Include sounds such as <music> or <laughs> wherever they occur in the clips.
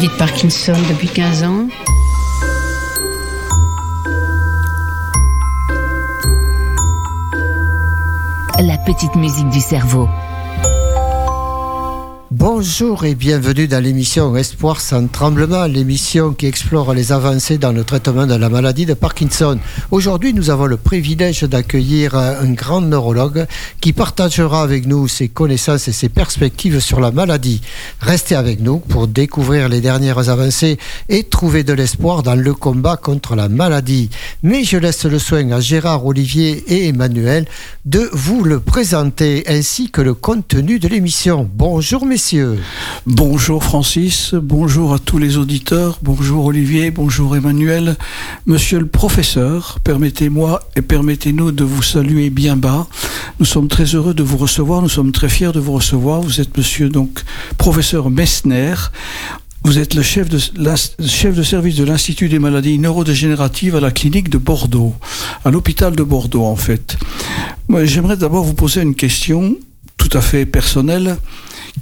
Maladie de Parkinson depuis 15 ans. La petite musique du cerveau. Bonjour et bienvenue dans l'émission Espoir sans tremblement, l'émission qui explore les avancées dans le traitement de la maladie de Parkinson. Aujourd'hui, nous avons le privilège d'accueillir un grand neurologue qui partagera avec nous ses connaissances et ses perspectives sur la maladie. Restez avec nous pour découvrir les dernières avancées et trouver de l'espoir dans le combat contre la maladie. Mais je laisse le soin à Gérard, Olivier et Emmanuel de vous le présenter ainsi que le contenu de l'émission. Bonjour messieurs. Bonjour Francis, bonjour à tous les auditeurs, bonjour Olivier, bonjour Emmanuel. Monsieur le professeur, permettez-moi et permettez-nous de vous saluer bien bas. Nous sommes très heureux de vous recevoir, nous sommes très fiers de vous recevoir. Vous êtes monsieur donc professeur Messner. Vous êtes le chef de, chef de service de l'Institut des maladies neurodégénératives à la clinique de Bordeaux, à l'hôpital de Bordeaux en fait. J'aimerais d'abord vous poser une question tout à fait personnelle.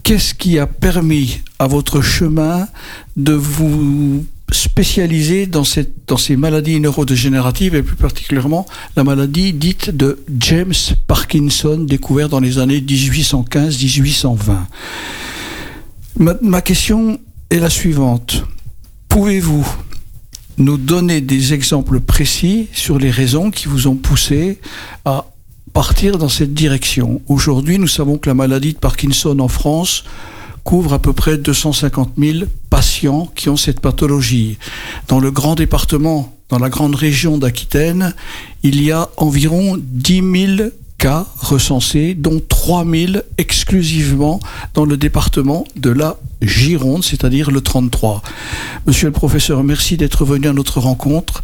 Qu'est-ce qui a permis à votre chemin de vous spécialiser dans, ces maladies neurodégénératives et plus particulièrement la maladie dite de James Parkinson découverte dans les années 1815-1820 ma, ma question est la suivante. Pouvez-vous nous donner des exemples précis sur les raisons qui vous ont poussé à partir dans cette direction. Aujourd'hui, nous savons que la maladie de Parkinson en France couvre à peu près 250 000 patients qui ont cette pathologie. Dans le grand département, dans la grande région d'Aquitaine, il y a environ 10 000 cas recensés, dont 3 000 exclusivement dans le département de la Gironde, c'est-à-dire le 33. Monsieur le professeur, merci d'être venu à notre rencontre.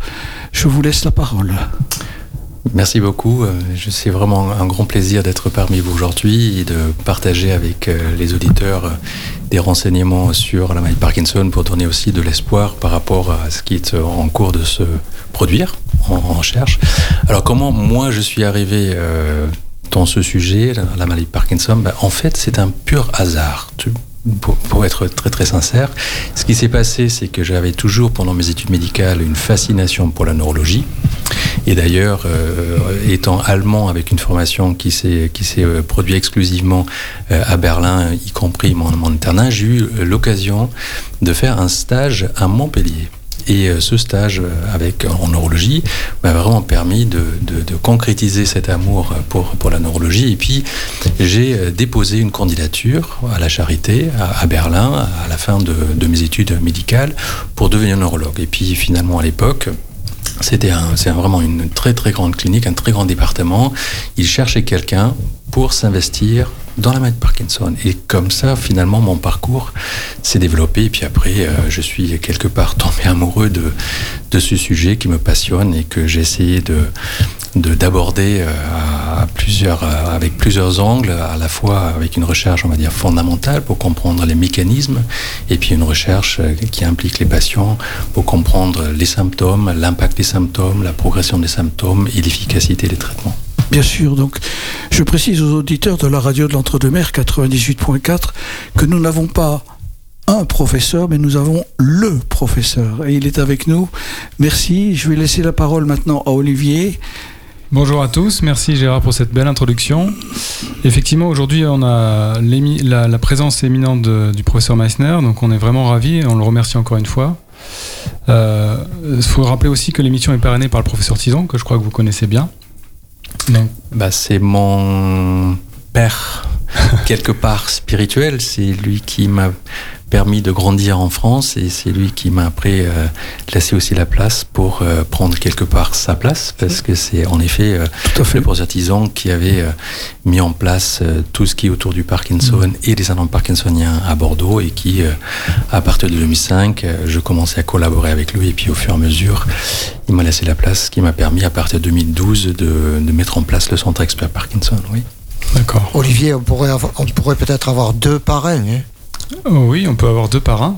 Je vous laisse la parole. Merci beaucoup. C'est vraiment un grand plaisir d'être parmi vous aujourd'hui et de partager avec les auditeurs des renseignements sur la maladie de Parkinson pour donner aussi de l'espoir par rapport à ce qui est en cours de se produire en recherche. Alors comment moi je suis arrivé euh, dans ce sujet, la maladie de Parkinson? Ben, En fait, c'est un pur hasard. Pour, pour, être très très sincère, ce qui s'est passé, c'est que j'avais toujours pendant mes études médicales une fascination pour la neurologie. Et d'ailleurs, euh, étant allemand avec une formation qui s'est qui s'est euh, produite exclusivement euh, à Berlin, y compris mon, mon internat, j'ai eu l'occasion de faire un stage à Montpellier. Et ce stage avec, en neurologie m'a vraiment permis de, concrétiser cet amour pour, pour la neurologie. Et puis, j'ai déposé une candidature à la Charité, à, Berlin, à la fin de, mes études médicales, pour devenir neurologue. Et puis, finalement, à l'époque, c'était c'est vraiment une très très grande clinique, un très grand département. Ils cherchaient quelqu'un pour s'investir dans la maladie de Parkinson. Et comme ça, finalement, mon parcours s'est développé. Et puis après, euh, je suis quelque part <laughs> tombé amoureux de, de ce sujet qui me passionne et que j'ai essayé de d'aborder euh, à plusieurs, euh, avec plusieurs angles, à la fois avec une recherche, on va dire, fondamentale pour comprendre les mécanismes, et puis une recherche qui implique les patients pour comprendre les symptômes, l'impact des symptômes, la progression des symptômes et l'efficacité des traitements. Bien sûr, donc je précise aux auditeurs de la radio de l'Entre-deux-Mers 98.4 que nous n'avons pas un professeur, mais nous avons le professeur et il est avec nous. Merci. Je vais laisser la parole maintenant à Olivier. Bonjour à tous, merci Gérard pour cette belle introduction. Effectivement, aujourd'hui, on a la, présence éminente du professeur Meissner, donc on est vraiment ravis, on le remercie encore une fois. Il euh, faut rappeler aussi que l'émission est parrainée par le professeur Tison, que je crois que vous connaissez bien. Bah, c'est mon père, <laughs> quelque part spirituel, c'est lui qui m'a permis de grandir en France et c'est lui qui m'a après euh, laissé aussi la place pour euh, prendre quelque part sa place parce que c'est en effet euh, le professeur Tison qui avait euh, mis en place euh, tout ce qui est autour du Parkinson et des syndromes parkinsoniens à Bordeaux et qui, euh, à partir de 2005, euh, je commençais à collaborer avec lui et puis au fur et à mesure, il m'a laissé la place, ce qui m'a permis à partir de 2012 de, de mettre en place le centre expert Parkinson. Oui. D'accord. Olivier, on pourrait, avoir- on pourrait peut-être avoir deux parrains. hein. Oh oui, on peut avoir deux parrains.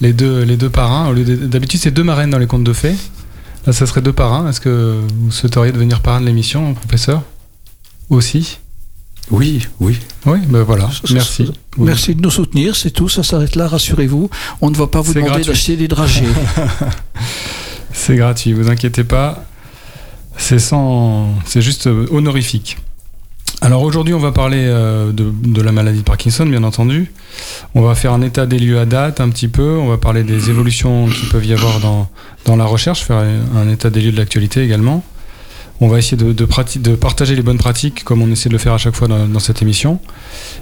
Les deux, les deux parrains, au lieu de- d'habitude c'est deux marraines dans les contes de fées. Là, ça serait deux parrains. Est-ce que vous souhaiteriez devenir parrain de l'émission, professeur? Aussi? Oui, oui. Oui, ben voilà. Merci. Oui. Merci de nous soutenir, c'est tout, ça s'arrête là, rassurez-vous. On ne va pas vous C'est demander gratuit. d'acheter des dragées. <laughs> C'est gratuit, vous inquiétez pas. C'est sans, c'est juste euh, honorifique. Alors aujourd'hui, on va parler euh, de, de la maladie de Parkinson, bien entendu. On va faire un état des lieux à date un petit peu. On va parler des évolutions qui peuvent y avoir dans, dans la recherche, faire un état des lieux de l'actualité également. On va essayer de, de, partager les bonnes pratiques, comme on essaie de le faire à chaque fois dans, dans cette émission.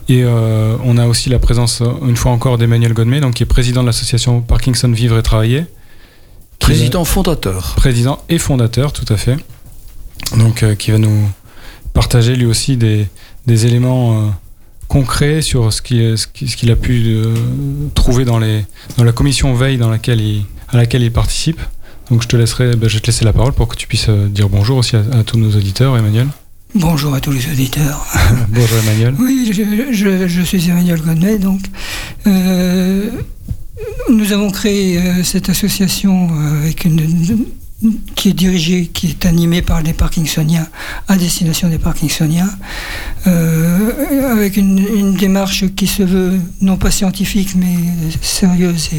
Et euh, on a aussi la présence, euh, une fois encore, d'Emmanuel Godmet, donc, qui est président de l'association Parkinson Vivre et Travailler. Est- Président fondateur. président et fondateur, tout à fait. Donc, euh, qui va nous partager lui aussi des, des éléments euh, concrets sur ce qu'il ce a pu euh, trouver dans, les, dans la commission veille dans laquelle il, à laquelle il participe. Donc, je te laisserai, ben, je vais te laisser la parole pour que tu puisses euh, dire bonjour aussi à, à tous nos auditeurs, Emmanuel. Bonjour à tous les auditeurs. <laughs> bonjour, Emmanuel. Oui, je, je- je suis Emmanuel Godmet, donc. Euh, nous avons créé euh, cette association avec une- qui est dirigée, qui est animée par les Parkinsoniens, à destination des Parkinsoniens, euh, avec une, démarche qui se veut non pas scientifique, mais sérieuse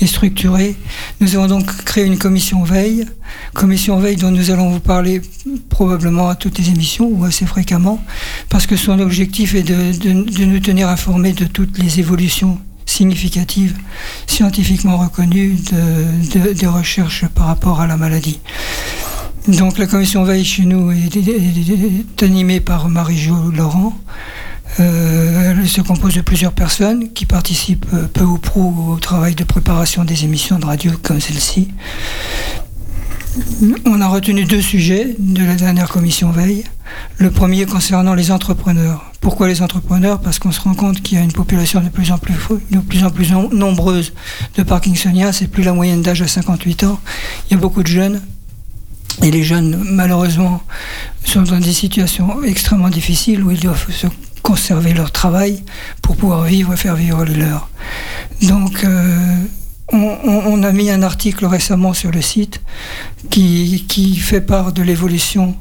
et, structurée. Nous avons donc créé une commission veille, commission veille dont nous allons vous parler probablement à toutes les émissions ou assez fréquemment, parce que son objectif est de nous tenir informés de toutes les évolutions significatives, scientifiquement de- des recherches par rapport à la maladie. Donc la commission veille chez nous est animée par Marie-Jo Laurent. Euh, elle se compose de plusieurs personnes qui participent euh, peu ou prou au travail de préparation des émissions de radio comme celle-ci. On a retenu deux sujets de la dernière commission veille. Le premier concernant les entrepreneurs. Pourquoi les entrepreneurs? Parce qu'on se rend compte qu'il y a une population de plus en plus, nombreuse de Parkinsoniens. C'est plus la moyenne d'âge à 58 ans. Il y a beaucoup de jeunes. Et les jeunes, malheureusement, sont dans des situations extrêmement difficiles où ils doivent se conserver leur travail pour pouvoir vivre et faire vivre les leurs. Donc, euh, on, a mis un article récemment sur le site qui, fait part de l'évolution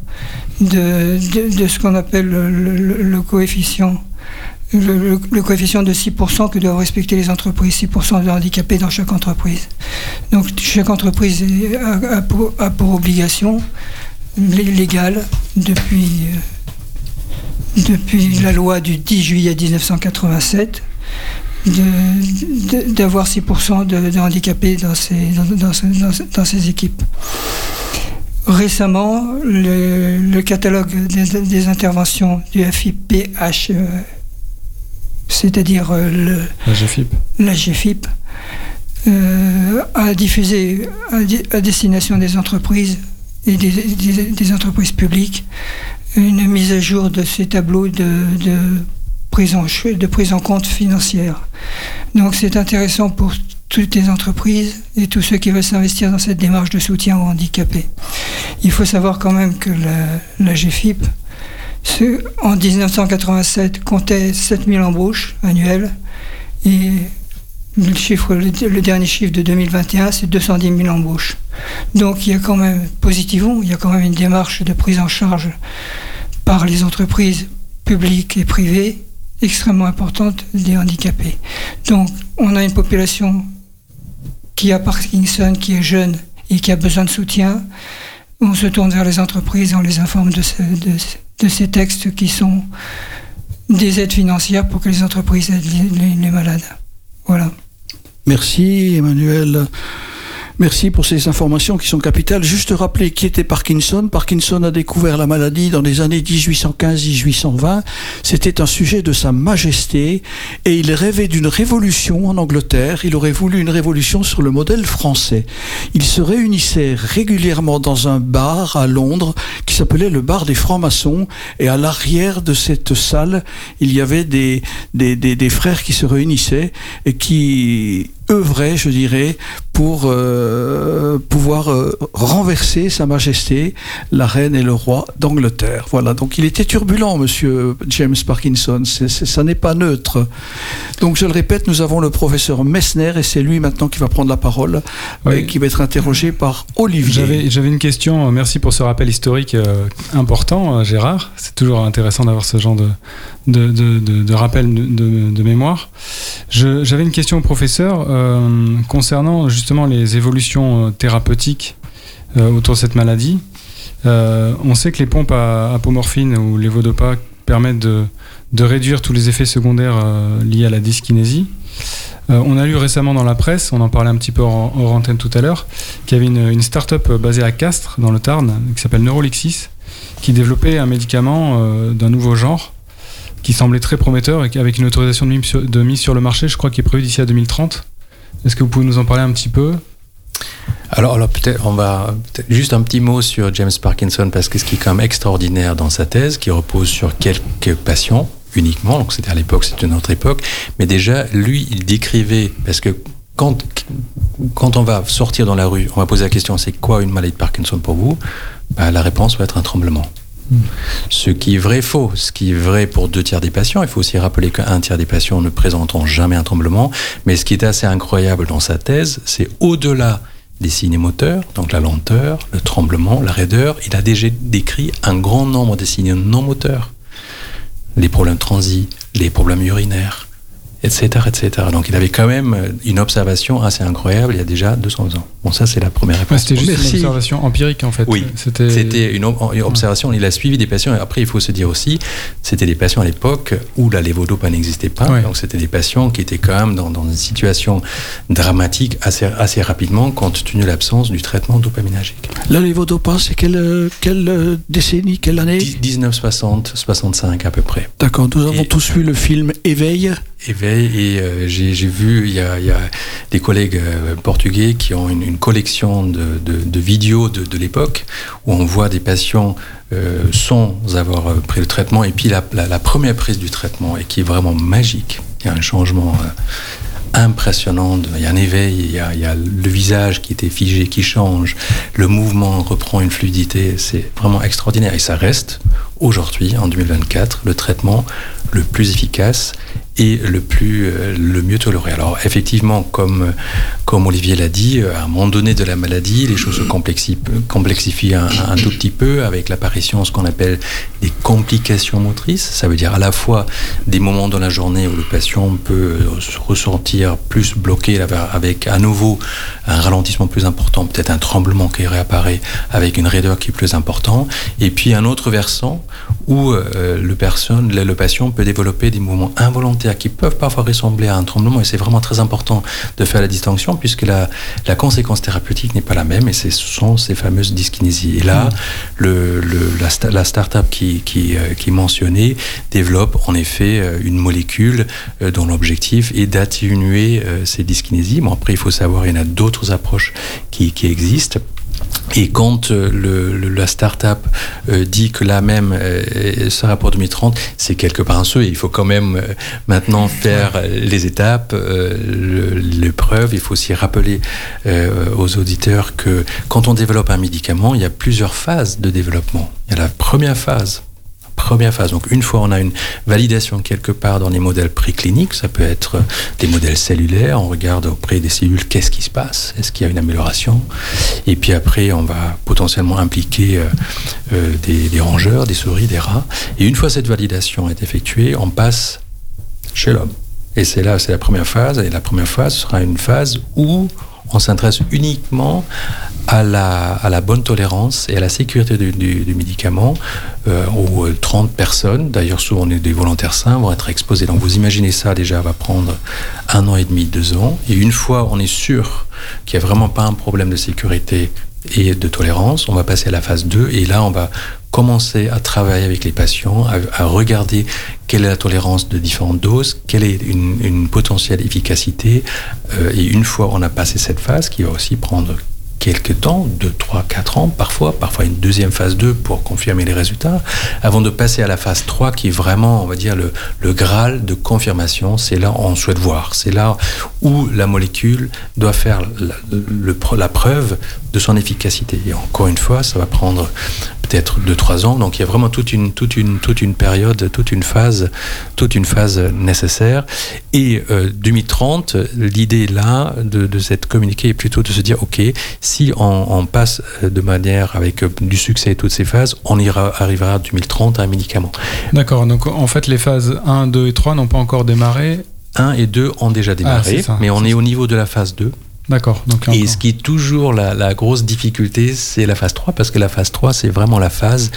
de, ce qu'on appelle le, coefficient. Le, coefficient de 6% que doivent respecter les entreprises, 6% de handicapés dans chaque entreprise. Donc chaque entreprise a, pour, obligation lé- légale depuis, euh, depuis la loi du 10 juillet 1987 de- de- d'avoir 6% de, de handicapés dans ces, dans, dans ces- dans équipes. Récemment, le, le catalogue des, des interventions du FIPH, euh, c'est-à-dire euh, le, La GFIP. la GFIP, euh, a diffusé à, destination des entreprises et des, des- des entreprises publiques une mise à jour de ces tableaux de, de en, de prise en compte financière. Donc c'est intéressant pour toutes les entreprises et tous ceux qui veulent s'investir dans cette démarche de soutien aux handicapés. Il faut savoir quand même que la, GFIP, en 1987, comptait 7000 embauches annuelles et le, chiffre, le dernier chiffre de 2021, c'est 210 000 embauches. Donc il y a quand même, positivement, il y a quand même une démarche de prise en charge par les entreprises publiques et privées extrêmement importante des handicapés. Donc on a une population qui a Parkinson, qui est jeune et qui a besoin de soutien. On se tourne vers les entreprises on les informe de, de- ces textes qui sont des aides financières pour que les entreprises aident les malades. Voilà. Merci Emmanuel. Merci pour ces informations qui sont capitales. Juste rappeler qui était Parkinson. Parkinson a découvert la maladie dans les années 1815-1820. C'était un sujet de sa majesté et il rêvait d'une révolution en Angleterre. Il aurait voulu une révolution sur le modèle français. Il se réunissait régulièrement dans un bar à Londres qui s'appelait le bar des francs-maçons et à l'arrière de cette salle, il y avait des, des, des, des frères qui se réunissaient et qui œuvrait, je dirais, pour euh, pouvoir euh, renverser Sa Majesté, la reine et le roi d'Angleterre. Voilà, donc il était turbulent, monsieur James Parkinson, ça n'est pas neutre. Donc je le répète, nous avons le professeur Messner, et c'est lui maintenant qui va prendre la parole, Oui. et qui va être interrogé par Olivier. J'avais, une question, merci pour ce rappel historique euh, important, Gérard. C'est toujours intéressant d'avoir ce genre de, de, de, de, de rappel de, mémoire. J'avais une question au professeur euh, concernant justement les évolutions euh, thérapeutiques euh, autour de cette maladie. Euh, on sait que les pompes à apomorphine ou les vodopas permettent de, réduire tous les effets secondaires euh, liés à la dyskinésie. Euh, on a lu récemment dans la presse, on en parlait un petit peu hors, hors tout à l'heure, qu'il y avait une, une start-up basée à Castres, dans le Tarn, qui s'appelle Neurolixis, qui développait un médicament d'un nouveau genre, qui semblait très prometteur avec une autorisation de mise, sur, le marché, je crois, qui est prévue d'ici à 2030. Est-ce que vous pouvez nous en parler un petit peu? Alors, peut-être on va juste un petit mot sur James Parkinson parce que ce qui est quand même extraordinaire dans sa thèse, qui repose sur quelques patients uniquement, donc c'était à l'époque, c'était une autre époque, mais déjà lui il décrivait parce que quand quand on va sortir dans la rue, on va poser la question c'est quoi une maladie de Parkinson pour vous? Bah, La réponse va être un tremblement. Ce qui est vrai faux. Ce qui est vrai pour deux tiers des patients. Il faut aussi rappeler qu'un tiers des patients ne présenteront jamais un tremblement. Mais ce qui est assez incroyable dans sa thèse, c'est au-delà des signes moteurs, donc la lenteur, le tremblement, la raideur, il a déjà décrit un grand nombre de signes non moteurs. Les problèmes transis, les problèmes urinaires, etc., etc. Donc il avait quand même une observation assez incroyable il y a déjà 200 ans. Bon, ça c'est la première réponse. Ouais, C'était juste Merci. une observation empirique en fait. Oui, C'était. Une, ob- une observation. Il a suivi des patients. Et après, il faut se dire aussi, c'était des patients à l'époque où la lévodopa n'existait pas. Ouais. Donc, c'était des patients qui étaient quand même dans, dans une situation dramatique assez, assez rapidement, compte tenu de l'absence du traitement dopaminergique. La lévodopa, c'est quelle, euh, quelle euh, décennie, quelle année? 1960, 65 à peu près. D'accord, nous avons Et- tous vu le film Éveil. Éveil et euh, j'ai vu il y a, des collègues euh, portugais qui ont une, collection de, vidéos de, l'époque où on voit des patients euh, sans avoir pris le traitement et puis la, première prise du traitement et qui est vraiment magique. Il y a un changement impressionnant. il y a un éveil, il y a le visage qui était figé, qui change, le mouvement reprend une fluidité. C'est vraiment extraordinaire et ça reste aujourd'hui, en 2024, le traitement le plus efficace et le plus euh, le mieux toléré. Alors effectivement, comme comme Olivier l'a dit, euh, à un moment donné de la maladie, les choses se complexifient, un, tout petit peu avec l'apparition de ce qu'on appelle des complications motrices. Ça veut dire à la fois des moments dans la journée où le patient peut euh, se ressentir plus bloqué avec à nouveau un ralentissement plus important, peut-être un tremblement qui réapparaît avec une raideur qui est plus important, et puis un autre versant où le, personne, le patient peut développer des mouvements involontaires qui peuvent parfois ressembler à un tremblement, et c'est vraiment très important de faire la distinction puisque la, la conséquence thérapeutique n'est pas la même, et ce sont ces fameuses dyskinésies. Et là, le, le, la, la start-up qui, qui, euh, qui est mentionnée développe en effet euh, une molécule euh, dont l'objectif est d'atténuer euh, ces dyskinésies. Bon, après, il faut savoir, il y en a d'autres approches qui, qui existent. Et quand euh, le, le- la start-up euh, dit que là même euh, sera pour 2030, c'est quelque part un souhait. Il faut quand même euh, maintenant faire les étapes, euh, le- l'épreuve. Il faut aussi rappeler aux auditeurs que quand on développe un médicament, il y a plusieurs phases de développement. Il y a la première phase. Première phase. Donc, une fois on a une validation quelque part dans les modèles précliniques, ça peut être des modèles cellulaires, on regarde auprès des cellules qu'est-ce qui se passe, est-ce qu'il y a une amélioration, et puis après on va potentiellement impliquer euh, euh, des, des rongeurs, des souris, des rats, et une fois cette validation est effectuée, on passe chez l'homme. Et c'est là, c'est la première phase, et la première phase sera une phase où on s'intéresse uniquement à la, bonne tolérance et à la sécurité du, médicament euh, aux 30 personnes. D'ailleurs, souvent, on est des volontaires sains vont être exposés. Donc, vous imaginez ça déjà va prendre un an et demi, deux ans. Et une fois, on est sûr qu'il n'y a vraiment pas un problème de sécurité et de tolérance, on va passer à la phase 2 et là, on va commencer à travailler avec les patients, à, regarder quelle est la tolérance de différentes doses, quelle est une, une potentielle efficacité. Euh, et une fois on a passé cette phase, qui va aussi prendre quelques temps, 2, 3, 4 ans parfois, parfois une deuxième phase 2 pour confirmer les résultats, avant de passer à la phase 3 qui est vraiment, on va dire, le, le graal de confirmation. C'est là où on souhaite voir. C'est là où la molécule doit faire la, le- la preuve de son efficacité. Et encore une fois, ça va prendre peut-être 2-3 ans. Donc il y a vraiment toute une, toute, une, toute une période, toute une phase, toute une phase nécessaire. Et euh, 2030, l'idée là de, de cette communiqué est plutôt de se dire, OK, si on, on passe euh, de manière avec euh, du succès toutes ces phases, on ira, arrivera à 2030 à un médicament. D'accord, donc en fait les phases 1, 2 et 3 n'ont pas encore démarré. 1 et 2 ont déjà Ah, démarré, c'est ça, mais on est ça. au niveau de la phase 2. D'accord, donc Et ce qui est toujours la, la grosse difficulté, c'est la phase 3, parce que la phase 3, c'est vraiment la phase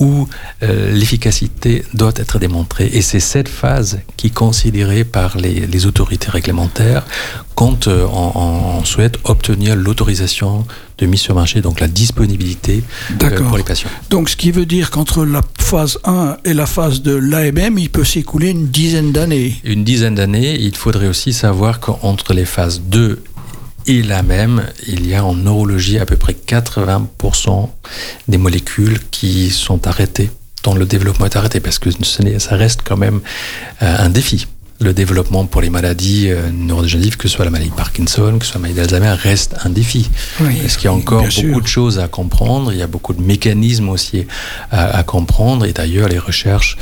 où euh, l'efficacité doit être démontrée. Et c'est cette phase qui est considérée par les, les autorités réglementaires quand euh, on, on souhaite obtenir l'autorisation de mise sur marché, donc la disponibilité euh, pour les patients. Donc, ce qui veut dire qu'entre la phase 1 et la phase de l'AMM, il peut s'écouler une dizaine d'années. Une dizaine d'années, il faudrait aussi savoir qu'entre les phases 2 et la même, il y a en neurologie à peu près 80% des molécules qui sont arrêtées, dont le développement est arrêté, parce que ça reste quand même euh, un défi. Le développement pour les maladies euh, neurodégénératives, que ce soit la maladie de Parkinson, que ce soit la maladie d'Alzheimer, reste un défi. Oui, Parce qu'il y a encore beaucoup sûr. de choses à comprendre, il y a beaucoup de mécanismes aussi à, à comprendre, et d'ailleurs les recherches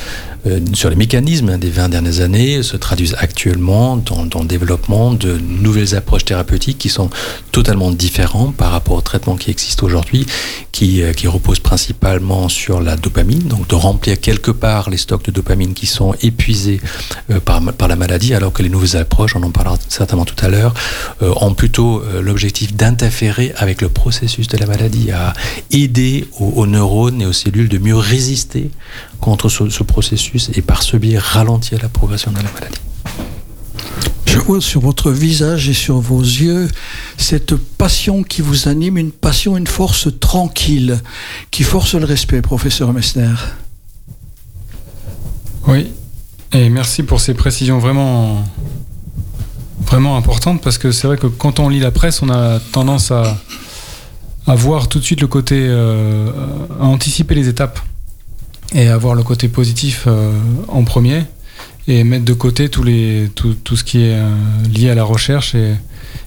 euh, sur les mécanismes des 20 dernières années se traduisent actuellement dans, dans le développement de nouvelles approches thérapeutiques qui sont totalement différentes par rapport au traitement qui existe aujourd'hui, qui, euh, qui repose principalement sur la dopamine, donc de remplir quelque part les stocks de dopamine qui sont épuisés euh, par, par la maladie, alors que les nouvelles approches, on en parlera certainement tout à l'heure, euh, ont plutôt euh, l'objectif d'interférer avec le processus de la maladie, à aider aux, aux neurones et aux cellules de mieux résister contre ce, ce processus et par ce biais ralentir la progression de la maladie. Je vois sur votre visage et sur vos yeux cette passion qui vous anime, une passion, une force tranquille, qui force le respect, professeur Messner. Oui, et merci pour ces précisions vraiment, vraiment importantes parce que c'est vrai que quand on lit la presse, on a tendance à, à voir tout de suite le côté, euh, à anticiper les étapes et à voir le côté positif euh, en premier et mettre de côté tous les, tout, tout ce qui est euh, lié à la recherche et,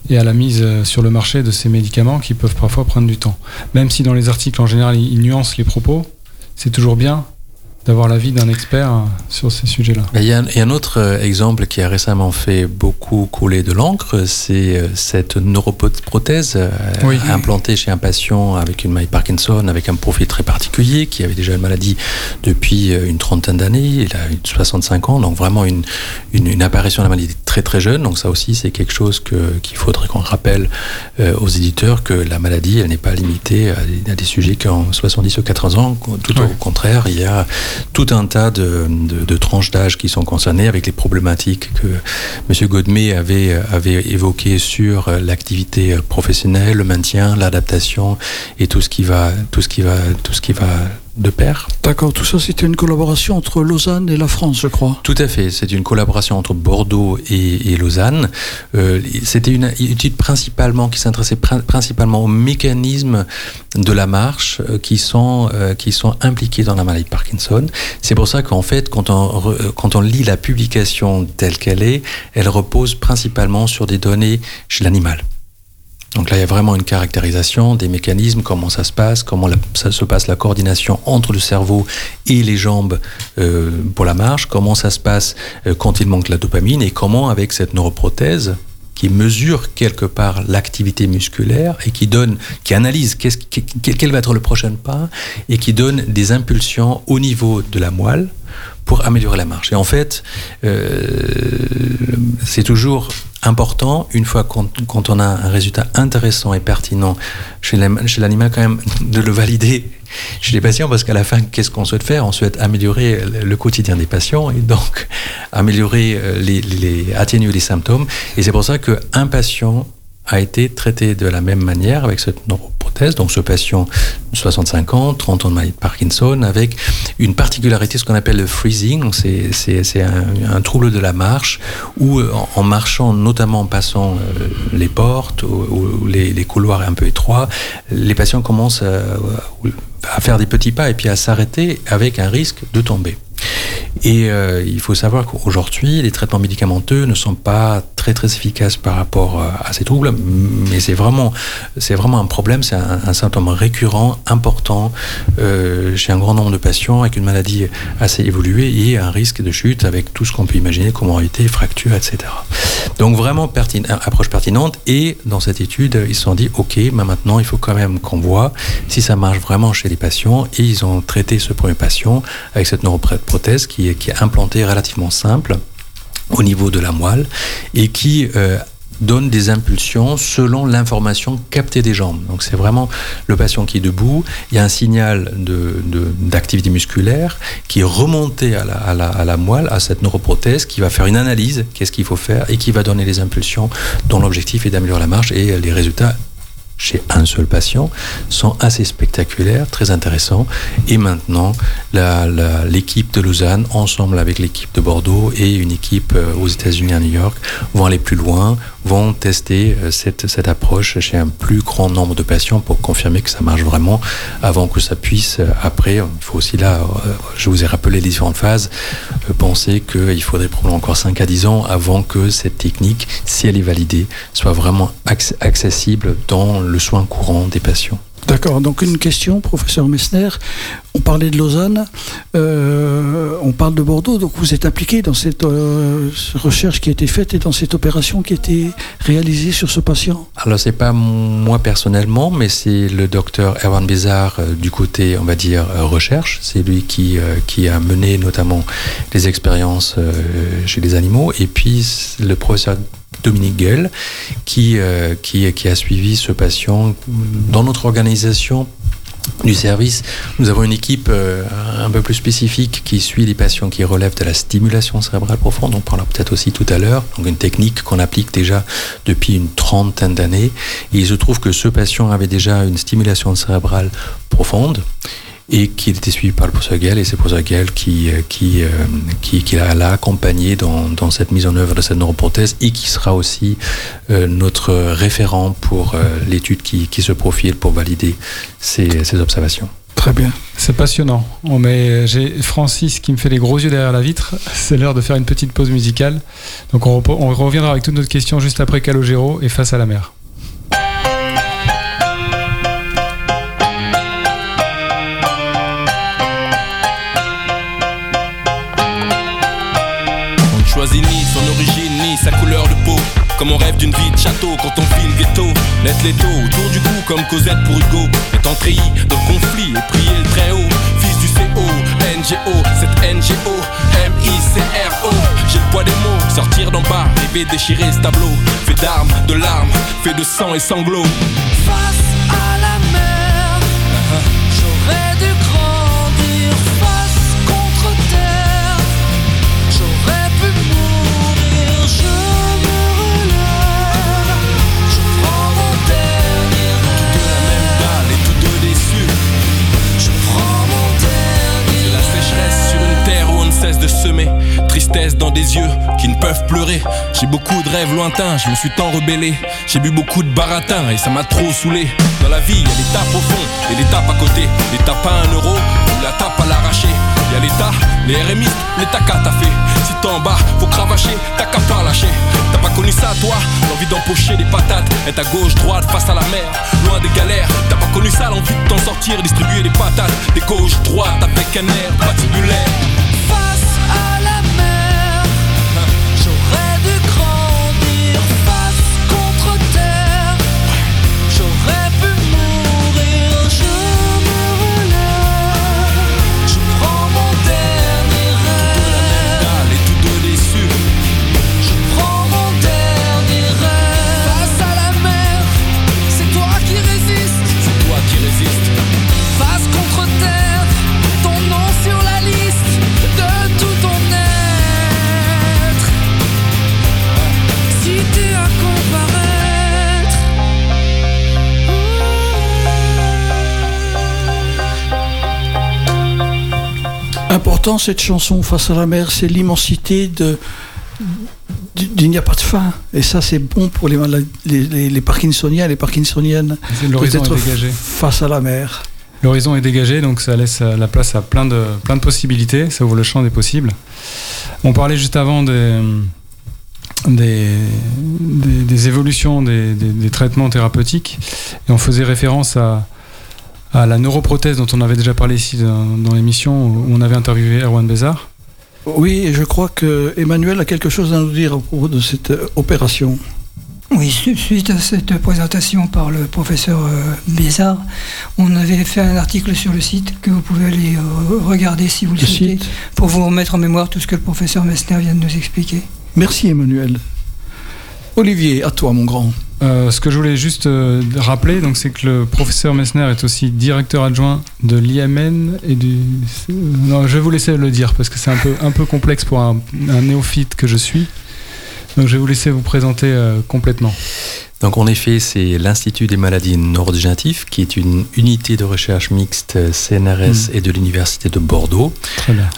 et à la mise sur le marché de ces médicaments qui peuvent parfois prendre du temps. Même si dans les articles en général ils nuancent les propos, c'est toujours bien d'avoir l'avis d'un expert euh, sur ces sujets-là. Il y, a un, il y a un autre euh, exemple qui a récemment fait beaucoup couler de l'encre, c'est euh, cette neuroprothèse Oui. implantée chez un patient avec une maille Parkinson, avec un profil très particulier, qui avait déjà une maladie depuis une trentaine d'années, il a eu 65 ans, donc vraiment une, une, une apparition de la maladie très très jeune, donc ça aussi c'est quelque chose que- qu'il faudrait qu'on rappelle euh, aux éditeurs, que la maladie elle n'est pas limitée à des, à des sujets qui ont 70 ou 80 ans, tout au contraire, il y a tout un tas de, de- de tranches d'âge qui sont concernées avec les problématiques que M. Godmet avait, avait évoquées sur l'activité professionnelle, le maintien, l'adaptation et tout ce qui va, tout ce qui va, tout ce qui va de pair. D'accord, tout ça c'était une collaboration entre Lausanne et la France, je crois. Tout à fait. C'est une collaboration entre Bordeaux et, et Lausanne. Euh, C'était une étude principalement qui s'intéressait prin- principalement aux mécanismes de la marche euh, qui sont euh, qui sont impliqués dans la maladie de Parkinson. C'est pour ça qu'en fait, quand on re- quand on lit la publication telle qu'elle est, elle repose principalement sur des données chez l'animal. Donc là, il y a vraiment une caractérisation des mécanismes, comment ça se passe, comment ça se passe la coordination entre le cerveau et les jambes euh, pour la marche, comment ça se passe euh, quand il manque la dopamine et comment avec cette neuroprothèse qui mesure quelque part l'activité musculaire et qui donne, qui analyse quel va être le prochain pas et qui donne des impulsions au niveau de la moelle pour améliorer la marche. Et en fait, euh, c'est toujours important, une fois quand on a un résultat intéressant et pertinent chez l'animal, quand même, de le valider chez les patients, parce qu'à la fin, qu'est-ce qu'on souhaite faire? On souhaite améliorer le- quotidien des patients et donc améliorer, euh, les, les- atténuer les symptômes. Et c'est pour ça qu'un patient a été traité de la même manière avec cette neuroprothèse. Donc ce patient, 65 ans, 30 ans de maladie de Parkinson, avec une particularité, ce qu'on appelle le freezing. C'est un, un trouble de la marche où, en, marchant, notamment en passant euh, les portes ou, les couloirs un peu étroits, les patients commencent à, à faire des petits pas et puis à s'arrêter avec un risque de tomber. Et euh, il faut savoir qu'aujourd'hui, les traitements médicamenteux ne sont pas très très efficaces par rapport euh, à ces troubles, mais c'est vraiment, c'est vraiment un problème, c'est un, symptôme récurrent, important euh, chez un grand nombre de patients avec une maladie assez évoluée et un risque de chute avec tout ce qu'on peut imaginer, comorbidité, fracture, etc. Donc vraiment approche pertinente et dans cette étude, ils se sont dit, ok, mais maintenant il faut quand même qu'on voit si ça marche vraiment chez les patients et ils ont traité ce premier patient avec cette qui est, implantée relativement simple au niveau de la moelle et qui euh, donne des impulsions selon l'information captée des jambes. Donc c'est vraiment le patient qui est debout, il y a un signal d'activité musculaire qui est remonté à la, à, la, à la moelle, à cette neuroprothèse, qui va faire une analyse, qu'est-ce qu'il faut faire, et qui va donner les impulsions dont l'objectif est d'améliorer la marche et les résultats chez un seul patient sont assez spectaculaires, très intéressants. Et maintenant, l'équipe de Lausanne, ensemble avec l'équipe de Bordeaux et une équipe euh, aux États-Unis à New York, vont aller plus loin, vont tester euh, cette, cette approche chez un plus grand nombre de patients pour confirmer que ça marche vraiment avant que ça puisse, euh, après, il faut aussi là, je vous ai rappelé les différentes phases, penser qu'il faudrait probablement encore 5 à 10 ans avant que cette technique, si elle est validée, soit vraiment acc- accessible dans le soin courant des patients. D'accord, donc une question, professeur Messner. On parlait de Lausanne, euh, on parle de Bordeaux, donc vous êtes impliqué dans cette euh, recherche qui a été faite et dans cette opération qui a été réalisée sur ce patient? Alors c'est pas moi personnellement, mais c'est le docteur Erwan Bézard euh, du côté, on va dire, recherche. C'est lui qui, qui a mené notamment les expériences chez les animaux. Et puis le professeur Dominique Gueule qui, euh, qui, qui a suivi ce patient dans notre organisation du service, nous avons une équipe euh, un peu plus spécifique qui suit les patients qui relèvent de la stimulation cérébrale profonde. On parlera peut-être aussi tout à l'heure. Donc une technique qu'on applique déjà depuis une trentaine d'années. Il se trouve que ce patient avait déjà une stimulation cérébrale profonde et qu'il était suivi par le professeur Gell et c'est le professeur Gell qui, qui, qui, l'a accompagné dans, dans cette mise en œuvre de cette neuroprothèse et qui sera aussi euh, notre référent pour euh, l'étude qui, qui se profile pour valider ces, observations. Très bien. C'est passionnant. On met, j'ai Francis qui me fait les gros yeux derrière la vitre. <laughs> C'est l'heure de faire une petite pause musicale. Donc on, on reviendra avec toutes notre questions juste après Calogero et face à la mer. Ni son origine ni sa couleur de peau. Comme on rêve d'une vie de château quand on vit le ghetto. L'être l'étau autour du cou comme Cosette pour Hugo. Étant dans le conflit et prier le très haut. Fils du CO, NGO, cette NGO, M-I-C-R-O. J'ai le poids des mots, sortir d'en bas, rêver déchirer ce tableau. Fait d'armes, de larmes, fait de sang et sanglots. Face à la Dans des yeux qui ne peuvent pleurer. J'ai beaucoup de rêves lointains, je me suis tant rebellé. J'ai bu beaucoup de baratin et ça m'a trop saoulé. Dans la vie, il y a l'étape au fond et l'étape à côté. L'étape à un euro ou la tape à l'arracher. Il y a l'état, les RMistes, l'état qu'a t'as fait. Si t'es en bas, faut cravacher, t'as qu'à pas lâcher. T'as pas connu ça, toi? L'envie d'empocher des patates, être à gauche, droite, face à la mer, loin des galères. T'as pas connu ça, l'envie de t'en sortir, distribuer des patates, des gauche, droite, avec un air patibulaire. Important cette chanson Face à la mer, c'est l'immensité de il n'y a pas de fin. Et ça, c'est bon pour les, les, les, les Parkinsoniens et les Parkinsoniennes. L'horizon est dégagé. Face à la mer. L'horizon est dégagé, donc ça laisse la place à plein de, plein de possibilités, ça ouvre le champ des possibles. On parlait juste avant des, des, des, des évolutions des, des, traitements thérapeutiques, et on faisait référence à, à la neuroprothèse dont on avait déjà parlé ici dans, dans l'émission, où on avait interviewé Erwan Bézard. Oui, et je crois que Emmanuel a quelque chose à nous dire à propos de cette opération. Oui, suite à cette présentation par le professeur Bézard, on avait fait un article sur le site que vous pouvez aller regarder si vous le, le souhaitez, site. pour vous remettre en mémoire tout ce que le professeur Messner vient de nous expliquer. Merci Emmanuel. Olivier, à toi mon grand. Euh, ce que je voulais juste euh, rappeler, donc, c'est que le professeur Messner est aussi directeur adjoint de l'IMN et du. Non, je vais vous laisser le dire parce que c'est un peu, un peu complexe pour un, néophyte que je suis. Donc, je vais vous laisser vous présenter euh, complètement. Donc en effet, c'est l'Institut des maladies neurodégénératives, qui est une unité de recherche mixte CNRS mmh. et de l'Université de Bordeaux,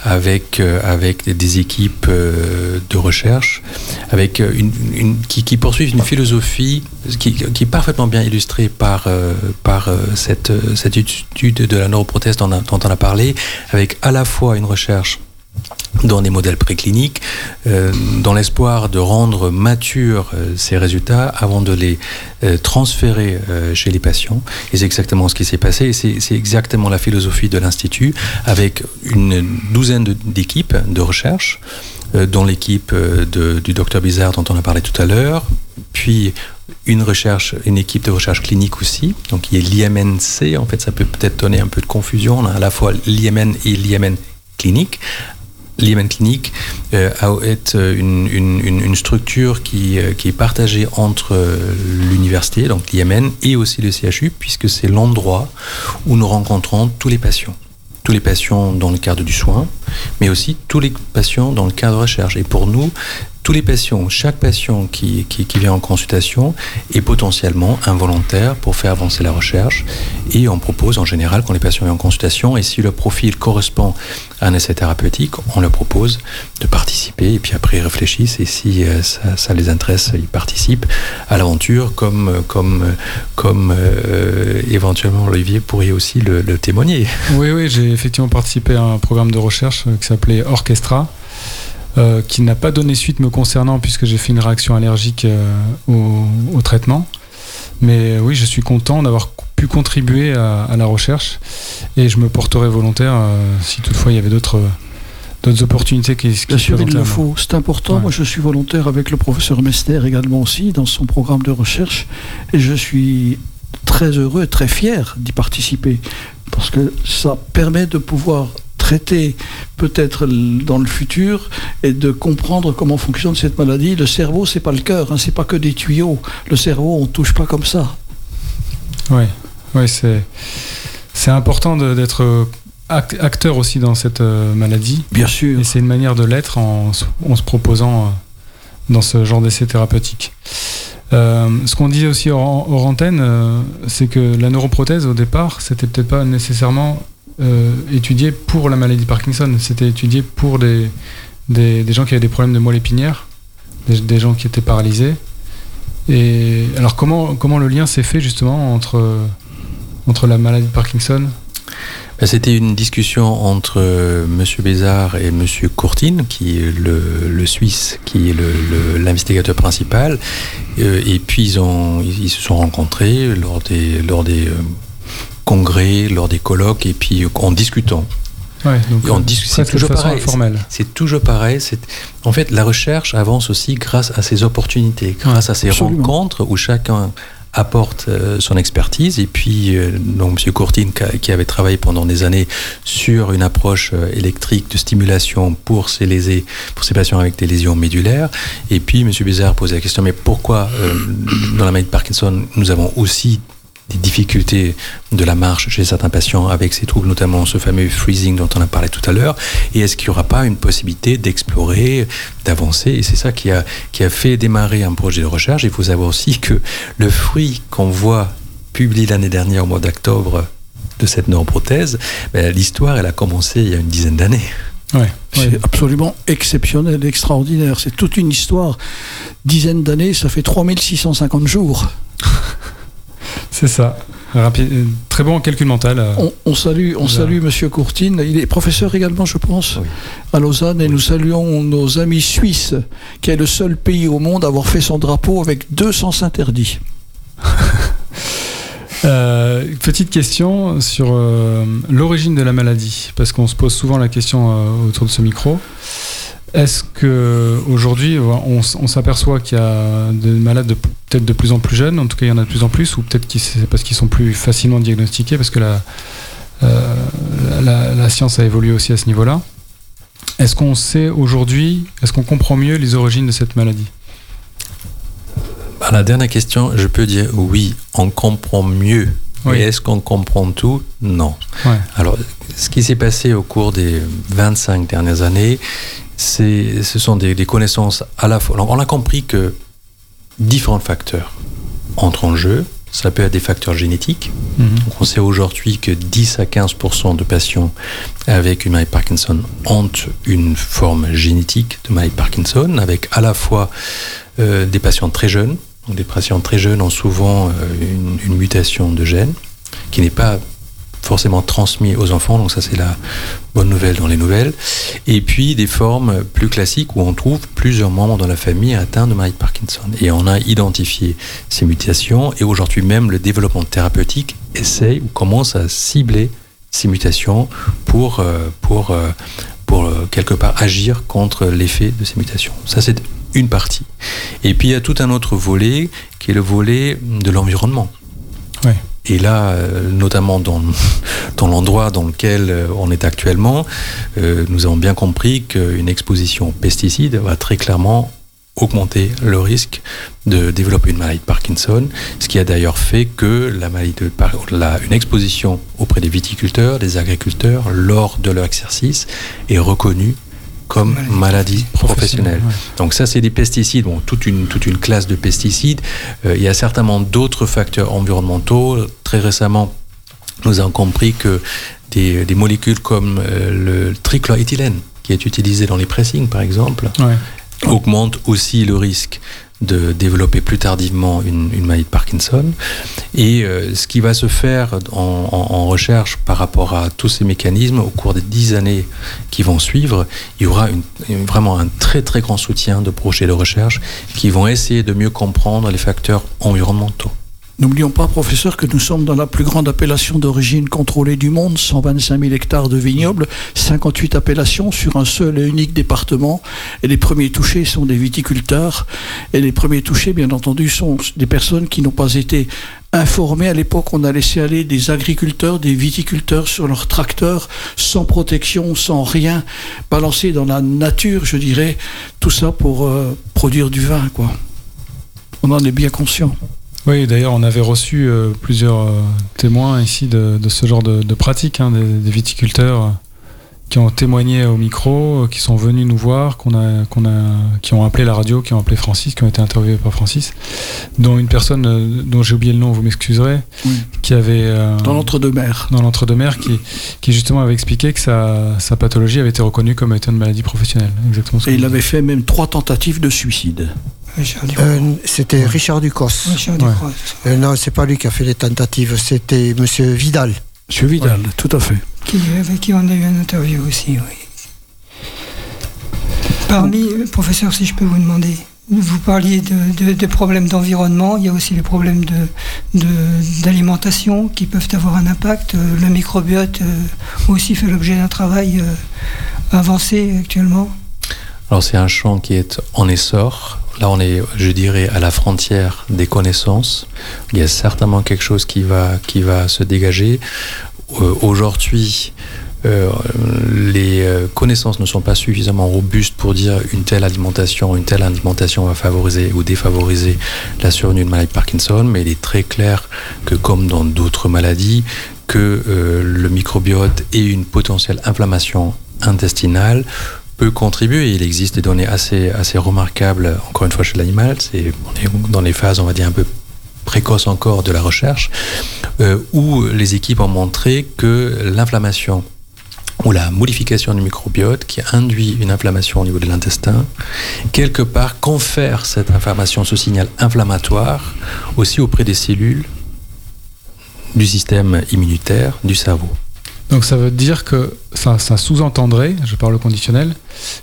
avec, euh, avec des équipes euh, de recherche, avec une, une, qui, qui, poursuivent une philosophie qui, qui, est parfaitement bien illustrée par, euh, par cette, cette étude de la neuroprothèse dont, dont on a parlé, avec à la fois une recherche dans des modèles précliniques, euh, dans l'espoir de rendre matures euh, ces résultats avant de les euh, transférer chez les patients. Et c'est exactement ce qui s'est passé. C'est exactement la philosophie de l'Institut, avec une douzaine d'équipes de, recherche, dont l'équipe du docteur Bizarre dont on a parlé tout à l'heure, puis une recherche, une équipe de recherche clinique aussi. Donc y a l'IMNC, en fait ça peut peut-être donner un peu de confusion. On a à la fois l'IMN et l'IMN clinique l'IMN clinique euh, est une, structure qui, qui est partagée entre l'université, donc l'IMN, et aussi le CHU, puisque c'est l'endroit où nous rencontrons tous les patients. Tous les patients dans le cadre du soin, mais aussi tous les patients dans le cadre de recherche. Et pour nous, tous les patients, chaque patient qui, qui, vient en consultation est potentiellement involontaire pour faire avancer la recherche. Et on propose en général, quand les patients viennent en consultation, et si le profil correspond à un essai thérapeutique, on leur propose de participer. Et puis après, ils réfléchissent. Et si euh, ça, les intéresse, ils participent à l'aventure, comme, comme, comme euh, éventuellement Olivier pourrait aussi le, le témoigner. Oui, oui, j'ai effectivement participé à un programme de recherche qui s'appelait Orchestra. Euh, qui n'a pas donné suite me concernant puisque j'ai fait une réaction allergique euh, au, au, traitement. Mais euh, oui, je suis content d'avoir pu contribuer à, à, la recherche et je me porterai volontaire euh, si toutefois il y avait d'autres d'autres opportunités qui, qui Bien sûr, il le faut. C'est important. Ouais. Moi, je suis volontaire avec le professeur Mester également aussi dans son programme de recherche et je suis très heureux et très fier d'y participer parce que ça permet de pouvoir traiter peut-être dans le futur et de comprendre comment fonctionne cette maladie. Le cerveau, c'est pas le cœur, hein, c'est pas que des tuyaux. Le cerveau, on touche pas comme ça. Oui, ouais, c'est c'est important d'être acteur aussi dans cette euh, maladie. Bien sûr. Et c'est une manière de l'être en, en, se proposant euh, dans ce genre d'essai thérapeutique. Euh, ce qu'on disait aussi hors, hors antenne, c'est que la neuroprothèse au départ, c'était peut-être pas nécessairement étudié pour la maladie de Parkinson, c'était étudié pour des, des, gens qui avaient des problèmes de moelle épinière, des, gens qui étaient paralysés. Et alors comment, comment le lien s'est fait justement entre, entre la maladie de Parkinson? C'était une discussion entre euh, Monsieur Bézard et Monsieur Courtine, qui est le, le Suisse, qui est l'investigateur principal. Euh, et puis ils, ont, ils, se sont rencontrés lors des, lors des euh, congrès, lors des colloques, et puis en discutant. Ouais, discute, c'est toujours pareil. C'est toujours pareil. En fait, la recherche avance aussi grâce à ces opportunités, grâce à ces Absolument. rencontres où chacun apporte euh, son expertise et puis euh, donc monsieur Courtine qui avait travaillé pendant des années sur une approche euh, électrique de stimulation pour ces lésés pour ces patients avec des lésions médulaires et puis monsieur Bézard posait la question mais pourquoi euh, dans la maladie de Parkinson nous avons aussi des difficultés de la marche chez certains patients avec ces troubles, notamment ce fameux freezing dont on a parlé tout à l'heure. Et est-ce qu'il n'y aura pas une possibilité d'explorer, d'avancer? Et c'est ça qui a, qui a fait démarrer un projet de recherche. Il faut savoir aussi que le fruit qu'on voit publié l'année dernière au mois d'octobre de cette neuroprothèse, ben, l'histoire, elle a commencé il y a une dizaine d'années. Ouais, C'est ouais. absolument exceptionnel, extraordinaire. C'est toute une histoire. Dizaines d'années, ça fait 3650 jours. <laughs> C'est ça. Rapide, très bon calcul mental. euh. On, on salue, on salue Monsieur Courtine. Il est professeur également, je pense, Oui. à Lausanne. Et nous saluons nos amis suisses, qui est le seul pays au monde à avoir fait son drapeau avec deux sens interdits. <laughs> Euh, petite question sur euh, l'origine de la maladie, parce qu'on se pose souvent la question autour de ce micro. Est-ce que aujourd'hui, on, s'aperçoit qu'il y a des malades de- peut-être de plus en plus jeunes, en tout cas il y en a de plus en plus, ou peut-être c'est parce qu'ils sont plus facilement diagnostiqués, parce que la, euh, la, la science a évolué aussi à ce niveau-là. Est-ce qu'on sait aujourd'hui, est-ce qu'on comprend mieux les origines de cette maladie? À la dernière question, je peux dire oui, on comprend mieux. Oui. Mais est-ce qu'on comprend tout? Non. Ouais. Alors, ce qui s'est passé au cours des 25 dernières années, ce sont des, des connaissances à la fois. On a compris que différents facteurs entrent en jeu. Ça peut être des facteurs génétiques. Mhm. Donc, on sait aujourd'hui que 10 à 15% de patients avec une maladie Parkinson ont une forme génétique de maladie Parkinson, avec à la fois euh, des patients très jeunes. Donc, des patients très jeunes ont souvent euh, une, une mutation de gène qui n'est pas forcément transmis aux enfants, donc ça c'est la bonne nouvelle dans les nouvelles. Et puis des formes plus classiques où on trouve plusieurs membres dans la famille atteints de maladie de Parkinson. Et on a identifié ces mutations et aujourd'hui même le développement thérapeutique essaye ou commence à cibler ces mutations pour, euh, pour, euh, pour euh, quelque part agir contre l'effet de ces mutations. Ça c'est une partie. Et puis il y a tout un autre volet qui est le volet de l'environnement. Ouais. Et là, euh, notamment <laughs> dans, l'endroit dans lequel euh, on est actuellement, euh, nous avons bien compris qu'une exposition aux pesticides va très clairement augmenter le risque de développer une maladie de Parkinson, ce qui a d'ailleurs fait que la maladie de la- une exposition auprès des viticulteurs, des agriculteurs, lors de leur exercice, est reconnue comme Maladie maladie professionnelle. ouais. Donc ça, c'est des pesticides, bon, toute une, toute une classe de pesticides. Euh, il y a certainement d'autres facteurs environnementaux. Très récemment, nous avons compris que des, des molécules comme euh, le trichloroéthylène, qui est utilisé dans les pressings, par exemple, Ouais. augmente aussi le risque de développer plus tardivement une, maladie de Parkinson. Et euh, ce qui va se faire en, recherche par rapport à tous ces mécanismes au cours des dix années qui vont suivre, il y aura vraiment un très très grand soutien de projets de recherche qui vont essayer de mieux comprendre les facteurs environnementaux. N'oublions pas, professeur, que nous sommes dans la plus grande appellation d'origine contrôlée du monde, 125 000 hectares de vignobles, 58 appellations sur un seul et unique département. Et les premiers touchés sont des viticulteurs. Et les premiers touchés, bien entendu, sont des personnes qui n'ont pas été informées. À l'époque, on a laissé aller des agriculteurs, des viticulteurs sur leurs tracteurs, sans protection, sans rien, balancés dans la nature, je dirais. Tout ça pour euh, produire du vin, quoi. On en est bien conscient. Oui, d'ailleurs, on avait reçu euh, plusieurs euh, témoins ici de, de ce genre de, de pratique, hein, des, des viticulteurs euh, qui ont témoigné au micro, qui sont venus nous voir, qu'on a, qu'on a, qui ont appelé la radio, qui ont appelé Francis, qui ont été interviewés par Francis, dont une personne euh, dont j'ai oublié le nom, vous m'excuserez, Oui. qui avait euh, Dans l'entre-deux-mers. dans l'entre-deux-mer, qui, qui justement avait expliqué que sa, sa pathologie avait été reconnue comme étant une maladie professionnelle. Exactement. ce Et il avait fait même trois tentatives de suicide. Euh, c'était Richard Ducos. Richard ouais. Ducrot. Euh, non, c'est pas lui qui a fait les tentatives, c'était Monsieur Vidal. Monsieur Vidal, tout à fait. qui, avec qui on a eu une interview aussi, oui. Parmi, euh, professeur, si je peux vous demander, vous parliez de, de- de problèmes d'environnement, il y a aussi les problèmes de- de- d'alimentation qui peuvent avoir un impact. Le microbiote euh, aussi fait l'objet d'un travail euh, avancé actuellement. Alors c'est un champ qui est en essor. Là on est, je dirais, à la frontière des connaissances. Il y a certainement quelque chose qui va, se dégager. Euh, Aujourd'hui, euh, les euh, connaissances ne sont pas suffisamment robustes pour dire une telle alimentation, une telle alimentation va favoriser ou défavoriser la survenue de maladie de Parkinson, mais il est très clair que comme dans d'autres maladies, que le microbiote et une potentielle inflammation intestinale peut contribuer. Il existe des données assez, assez remarquables, encore une fois chez l'animal, c'est, on est dans les phases, on va dire, un peu précoces encore de la recherche, euh, où les équipes ont montré que l'inflammation ou la modification du microbiote qui induit une inflammation au niveau de l'intestin, quelque part confère cette information, ce signal inflammatoire aussi auprès des cellules du système immunitaire du cerveau. Donc ça veut dire que ça, ça sous-entendrait, je parle au conditionnel,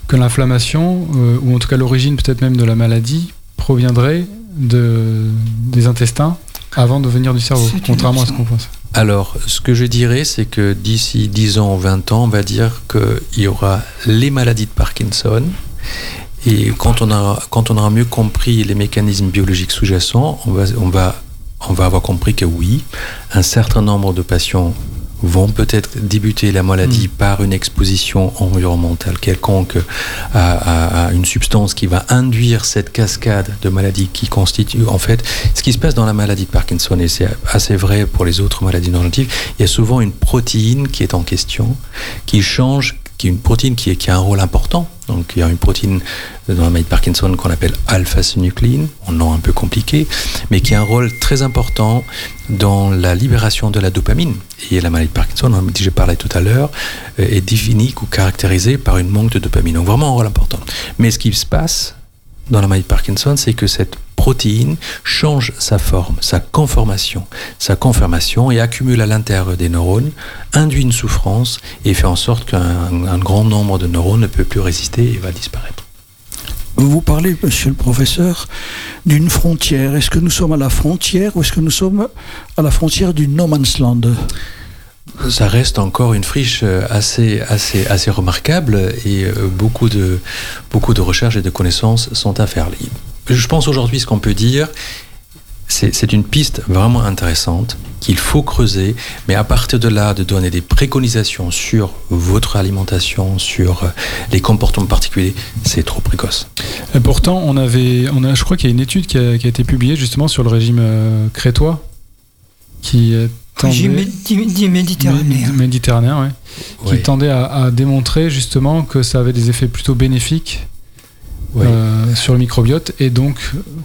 que l'inflammation, euh, ou en tout cas l'origine peut-être même de la maladie, proviendrait de, des intestins avant de venir du cerveau, contrairement à ce qu'on pense. Alors, ce que je dirais, c'est que d'ici 10 ans ou 20 ans, on va dire qu'il y aura les maladies de Parkinson. Et quand on, aura, quand on aura mieux compris les mécanismes biologiques sous-jacents, on va, on, va, on va avoir compris que oui, un certain nombre de patients vont peut-être débuter la maladie par une exposition environnementale quelconque à, à- à une substance qui va induire cette cascade de maladies qui constitue en fait ce qui se passe dans la maladie de Parkinson et c'est assez vrai pour les autres maladies neuronatives il y a souvent une protéine qui est en question qui change qui est une protéine qui, est- qui a un rôle important donc il y a une protéine dans la maladie de Parkinson qu'on appelle alpha-synucléine, un nom un peu compliqué, mais qui a un rôle très important dans la libération de la dopamine. Et la maladie de Parkinson, dont j'ai parlé tout à l'heure, euh, est définie ou caractérisée par une manque de dopamine. Donc vraiment un rôle important. Mais ce qui se passe dans la maladie de Parkinson, c'est que cette protéine change sa forme, sa conformation, sa conformation et accumule à l'intérieur des neurones, induit une souffrance et fait en sorte qu'un un grand nombre de neurones ne peut plus résister et va disparaître. Vous parlez, monsieur le professeur, d'une frontière. Est-ce que nous sommes à la frontière ou est-ce que nous sommes à la frontière du no man's land? Ça reste encore une friche euh, assez, assez, assez remarquable et euh, beaucoup de, beaucoup de recherches et de connaissances sont à faire. Je pense aujourd'hui ce qu'on peut dire, c'est une piste vraiment intéressante qu'il faut creuser, mais à partir de là, de donner des préconisations sur votre alimentation, sur euh, les comportements particuliers, c'est trop précoce. Pourtant, on avait, on a, je crois qu'il y a une étude qui a, qui a été publiée justement sur le régime crétois, qui tendait- dit méditerranéen. Mé- méditerranéen, ouais, Oui. qui tendait à, à démontrer justement que ça avait des effets plutôt bénéfiques Oui. euh, sur le microbiote et donc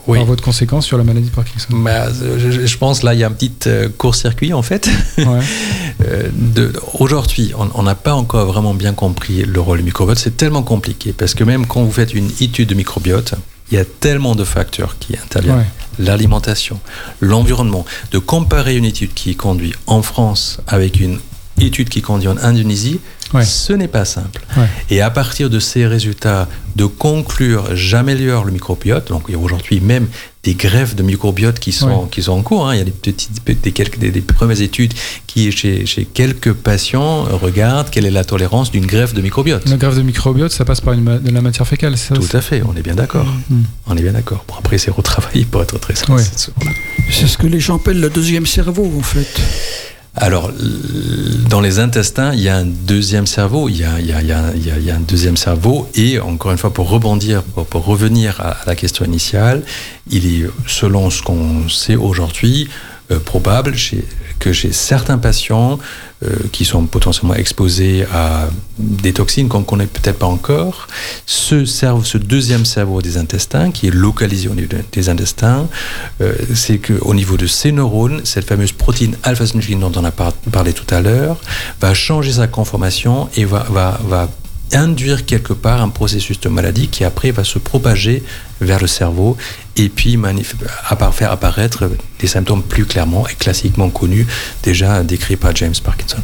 Oui. par votre conséquence sur la maladie de Parkinson. Bah, je, pense là, il y a un petit euh, court-circuit en fait. Ouais. <laughs> Euh, Aujourd'hui, on on n'a pas encore vraiment bien compris le rôle du microbiote. C'est tellement compliqué parce que même quand vous faites une étude de microbiote, il y a tellement de facteurs qui interviennent. Ouais. L'alimentation, l'environnement. De comparer une étude qui conduit en France avec une étude qui conduit en Indonésie, Ouais. ce n'est pas simple. Ouais. Et à partir de ces résultats, de conclure j'améliore le microbiote, donc il y a aujourd'hui même des greffes de microbiote qui sont, Ouais. qui sont en cours. hein. Il y a des, petites, des, quelques, des, des premières études qui, chez, chez quelques patients, regardent quelle est la tolérance d'une greffe de microbiote. La greffe de microbiote, ça passe par une ma- de la matière fécale, c'est ça Tout à fait, on est bien d'accord. Mm. On est bien d'accord. Bon, après, c'est retravaillé pour être très simple. Ouais. C'est ce que les gens appellent le deuxième cerveau, en fait. Alors, dans les intestins, il y a un deuxième cerveau, il y a, un deuxième cerveau, et encore une fois, pour rebondir, pour, revenir à, la question initiale, il est, selon ce qu'on sait aujourd'hui, euh, probable que chez certains patients qui sont potentiellement exposés à des toxines qu'on ne connaît peut-être pas encore, ce, ce deuxième cerveau des intestins, qui est localisé au niveau de- des intestins, euh, c'est qu'au niveau de ces neurones, cette fameuse protéine alpha-synucléine dont on a par- parlé tout à l'heure, va changer sa conformation et va induire quelque part un processus de maladie qui après va se propager vers le cerveau et puis appara- faire apparaître des symptômes plus clairement et classiquement connus, déjà décrits par James Parkinson.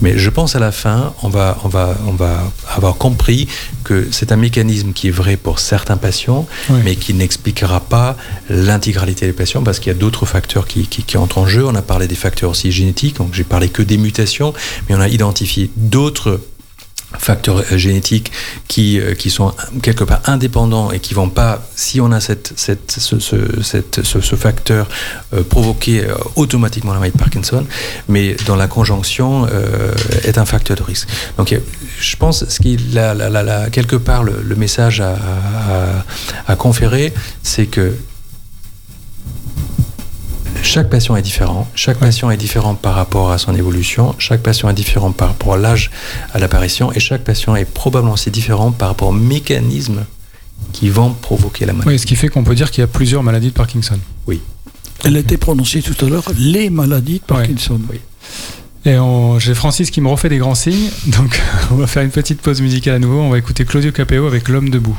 Mais je pense à la fin, on va, on va, on va avoir compris que c'est un mécanisme qui est vrai pour certains patients, mais qui n'expliquera pas l'intégralité des patients parce qu'il y a d'autres facteurs qui, qui, qui entrent en jeu. On a parlé des facteurs aussi génétiques, donc j'ai parlé que des mutations, mais on a identifié d'autres facteurs euh, génétiques qui, euh, qui sont quelque part indépendants et qui vont pas, si on a cette, cette, ce, ce, ce, facteur, euh, provoquer automatiquement la maladie de Parkinson, mais dans la conjonction est un facteur de risque. Donc a- je pense ce qui, la, la, la, la- quelque part, le, message à, à conférer, c'est que chaque patient est différent. Chaque patient est différent par rapport à son évolution. Chaque patient est différent par rapport à l'âge à l'apparition. Et chaque patient est probablement aussi différent par rapport aux mécanismes qui vont provoquer la maladie. Oui, ce qui fait qu'on peut dire qu'il y a plusieurs maladies de Parkinson. Oui. Elle a été prononcée tout à l'heure, les maladies de Parkinson. Oui. Et on- j'ai Francis qui me refait des grands signes, donc <laughs> on va faire une petite pause musicale à nouveau. On va écouter Claudio Capeo avec L'homme debout.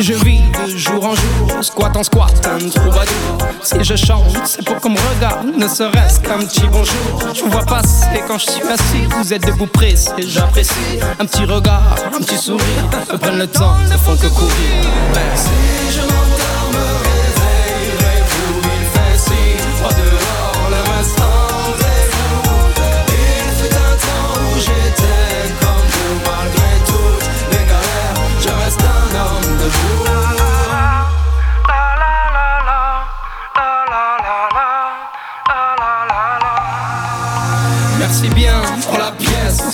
oui, je vis de jour en jour, squat en squat, un troubadour. Si je chante, c'est pour qu'on me regarde, ne serait-ce qu'un petit bonjour. Je vous vois passer quand je suis assis, vous êtes debout pressé, j'apprécie. Un petit regard, un petit sourire, me prennent le temps, ne font que courir. Si je m'endors, me réveillerez-vous, il fait si froid dehors, le restant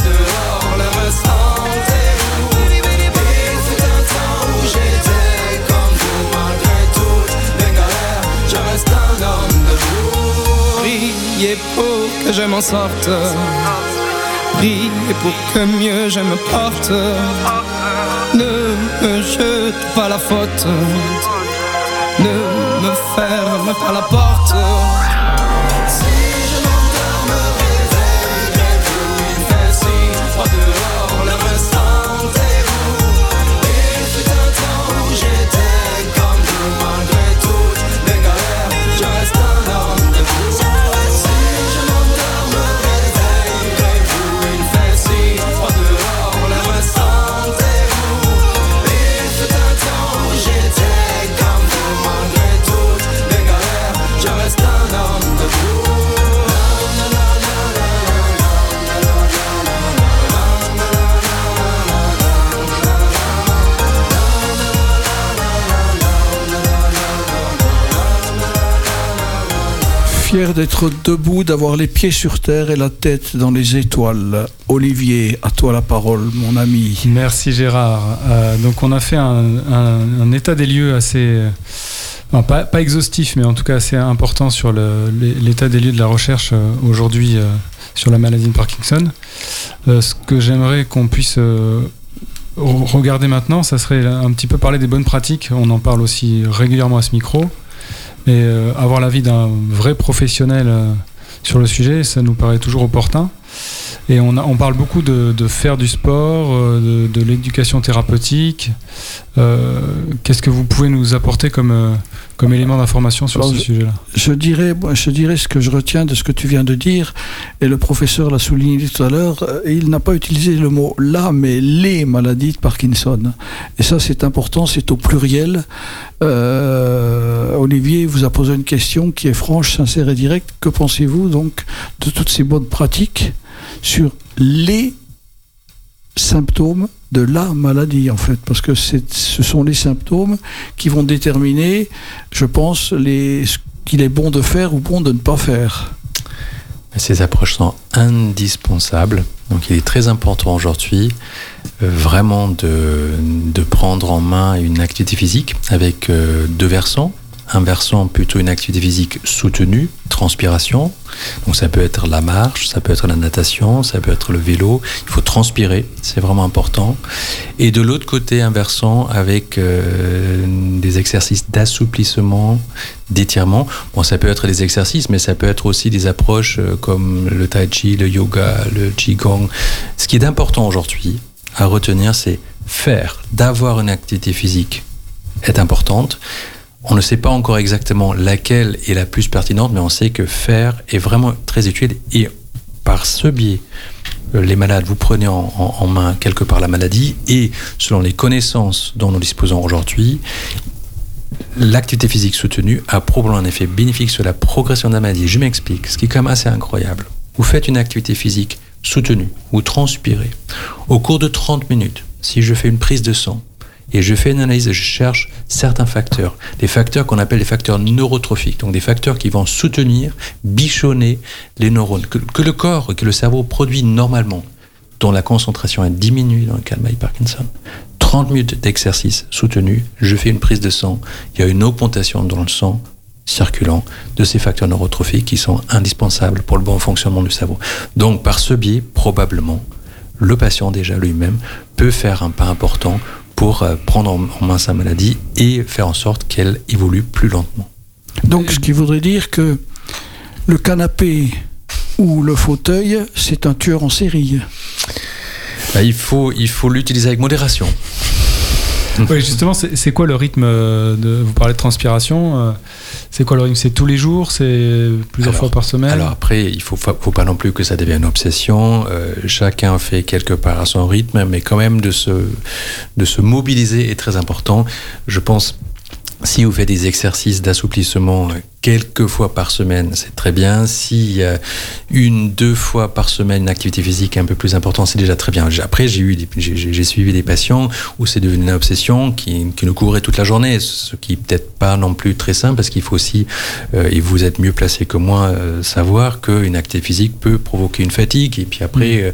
dehors, le restant est vous. Il fut un temps où j'étais comme vous, malgré toutes les galères, je reste un homme debout. Priez pour que je m'en sorte. Priez pour que mieux je me porte. Ne me jete pas la faute. Ne me ferme pas la porte. D'être debout, d'avoir les pieds sur terre et la tête dans les étoiles. Olivier, à toi la parole, mon ami. Merci Gérard. Euh, donc on a fait un, état des lieux assez, euh, pas, exhaustif, mais en tout cas assez important sur l'état des lieux de la recherche euh, aujourd'hui sur la maladie de Parkinson. Ce que j'aimerais qu'on puisse re- regarder maintenant, ça serait un petit peu parler des bonnes pratiques. On en parle aussi régulièrement à ce micro. Et euh, avoir l'avis d'un vrai professionnel euh, sur le sujet, ça nous paraît toujours opportun. Et on, a- on parle beaucoup de, de faire du sport, euh, de, de l'éducation thérapeutique. Euh, Qu'est-ce que vous pouvez nous apporter comme, euh, comme élément d'information sur Alors, ce je- sujet-là Je dirais, moi, je dirais ce que je retiens de ce que tu viens de dire, et le professeur l'a souligné tout à l'heure, euh, il n'a pas utilisé le mot là, mais les maladies de Parkinson. Et ça, c'est important, c'est au pluriel. Euh, Olivier vous a posé une question qui est franche, sincère et directe. Que pensez-vous donc de toutes ces bonnes pratiques sur les symptômes de la maladie en fait parce que ce sont les symptômes qui vont déterminer je pense les, ce qu'il est bon de faire ou bon de ne pas faire Ces approches sont indispensables. Donc il est très important aujourd'hui euh, vraiment de, de prendre en main une activité physique avec euh, deux versants. Inversant plutôt une activité physique soutenue, transpiration. Donc ça peut être la marche, ça peut être la natation, ça peut être le vélo. Il faut transpirer, c'est vraiment important. Et de l'autre côté, inversant avec euh, des exercices d'assouplissement, d'étirement. Bon, ça peut être des exercices, mais ça peut être aussi des approches euh, comme le tai chi, le yoga, le qigong. Ce qui est important aujourd'hui à retenir, c'est faire, d'avoir une activité physique est importante. On ne sait pas encore exactement laquelle est la plus pertinente, mais on sait que faire est vraiment très utile. Et par ce biais, euh, les malades, vous prenez en, main quelque part la maladie et selon les connaissances dont nous disposons aujourd'hui, l'activité physique soutenue a probablement un effet bénéfique sur la progression de la maladie. Je m'explique, ce qui est quand même assez incroyable. Vous faites une activité physique soutenue, vous transpirez. Au cours de 30 minutes, si je fais une prise de sang, et je fais une analyse, je cherche certains facteurs, des facteurs qu'on appelle des facteurs neurotrophiques, donc des facteurs qui vont soutenir, bichonner les neurones, que, le corps, que le cerveau produit normalement, dont la concentration est diminuée dans le cas de Mike Parkinson. 30 minutes d'exercice soutenu, je fais une prise de sang, il y a une augmentation dans le sang circulant de ces facteurs neurotrophiques qui sont indispensables pour le bon fonctionnement du cerveau. Donc par ce biais, probablement, le patient déjà lui-même peut faire un pas important pour euh, prendre en main sa maladie et faire en sorte qu'elle évolue plus lentement. Donc ce qui voudrait dire que le canapé ou le fauteuil, c'est un tueur en série. Bah, il faut il faut l'utiliser avec modération. <laughs> Oui, justement, c'est quoi le rythme euh, de Vous parlez de transpiration. Euh, c'est quoi le rythme? C'est tous les jours? C'est plusieurs fois par semaine? Alors après, il faut, faut pas non plus que ça devienne une obsession. Euh, chacun fait quelque part à son rythme, mais quand même de se, de se mobiliser est très important. Je pense si vous faites des exercices d'assouplissement euh, quelques fois par semaine, c'est très bien. Si a une, deux fois par semaine une activité physique un peu plus importante, c'est déjà très bien. Après, j'ai eu, j'ai suivi des patients où c'est devenu une obsession qui, qui, nous couvrait toute la journée, ce qui peut-être pas non plus très simple parce qu'il faut aussi, euh, et vous êtes mieux placé que moi, euh, savoir qu'une activité physique peut provoquer une fatigue et puis après, mmh. euh,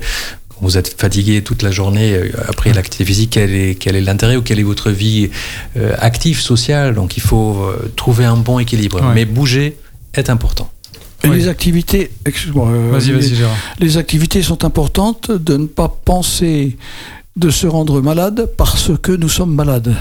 vous êtes fatigué toute la journée euh, après l'activité physique, quel est, quel est l'intérêt ou quelle est votre vie euh, active, sociale? Donc il faut euh, trouver un bon équilibre. Mais bouger est important. Et les activités, excuse-moi, vas-y, vas-y, les, les activités sont importantes de ne pas penser de se rendre malade parce que nous sommes malades.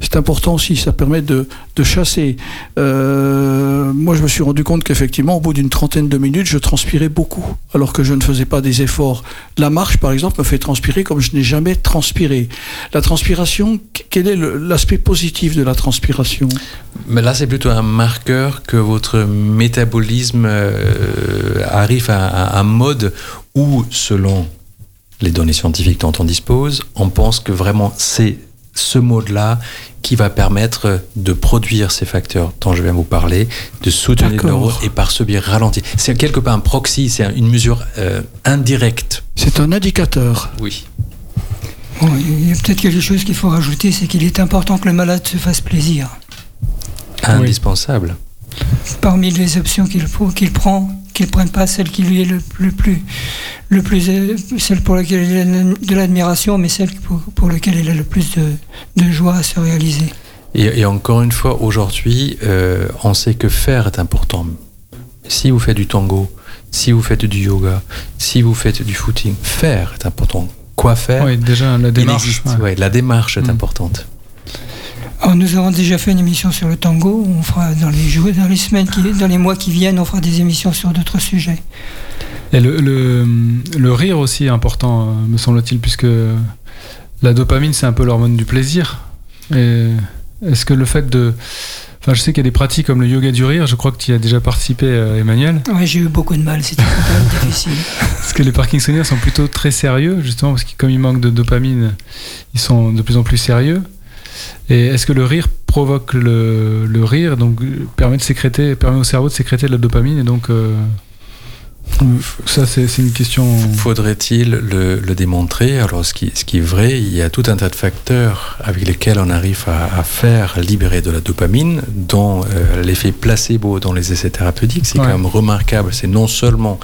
C'est important aussi, ça permet de, de chasser. Euh, moi, je me suis rendu compte qu'effectivement, au bout d'une trentaine de minutes, je transpirais beaucoup, alors que je ne faisais pas des efforts. La marche, par exemple, me fait transpirer comme je n'ai jamais transpiré. La transpiration, quel est l'aspect positif de la transpiration? Mais là, c'est plutôt un marqueur que votre métabolisme euh, arrive à un mode où, selon les données scientifiques dont on dispose, on pense que vraiment c'est ce mode-là qui va permettre de produire ces facteurs dont je viens vous parler, de soutenir le neurone et par ce biais ralentir. C'est quelque part un proxy, c'est une mesure euh, indirecte. C'est un indicateur. Oui. Bon, il y a peut-être quelque chose qu'il faut rajouter, c'est qu'il est important que le malade se fasse plaisir. Indispensable. Parmi les options qu'il qu'il prend, qu'il ne prenne pas celle qui lui est le plus, plus, le plus celle pour laquelle il a de l'admiration, mais celle pour, pour, laquelle il a le plus de, de joie à se réaliser. Et, et encore une fois, aujourd'hui, euh, on sait que faire est important. Si vous faites du tango, si vous faites du yoga, si vous faites du footing, faire est important. Quoi faire Oui, déjà la démarche. Ouais. Ouais, la démarche est mmh. importante. Alors, nous avons déjà fait une émission sur le tango. On fera dans les jours, dans les semaines, qui, dans les mois qui viennent, on fera des émissions sur d'autres sujets. Et le, le, le, rire aussi est important, me semble-t-il, puisque la dopamine, c'est un peu l'hormone du plaisir. Est-ce que le fait de. Enfin, je sais qu'il y a des pratiques comme le yoga du rire, je crois que tu y as déjà participé, euh, Emmanuel. Oui, j'ai eu beaucoup de mal, c'était <laughs> difficile. Parce que les Parkinsoniens sont plutôt très sérieux, justement, parce que comme ils manquent de dopamine, ils sont de plus en plus sérieux. Et est-ce que le rire provoque le, le, rire, donc permet de sécréter, permet au cerveau de sécréter de la dopamine et donc euh, ça c'est une question. Faudrait-il le, le, démontrer? Alors ce qui, ce qui est vrai, il y a tout un tas de facteurs avec lesquels on arrive à, à faire libérer de la dopamine, dont euh, l'effet placebo dans les essais thérapeutiques, c'est ouais. quand même remarquable. C'est non seulement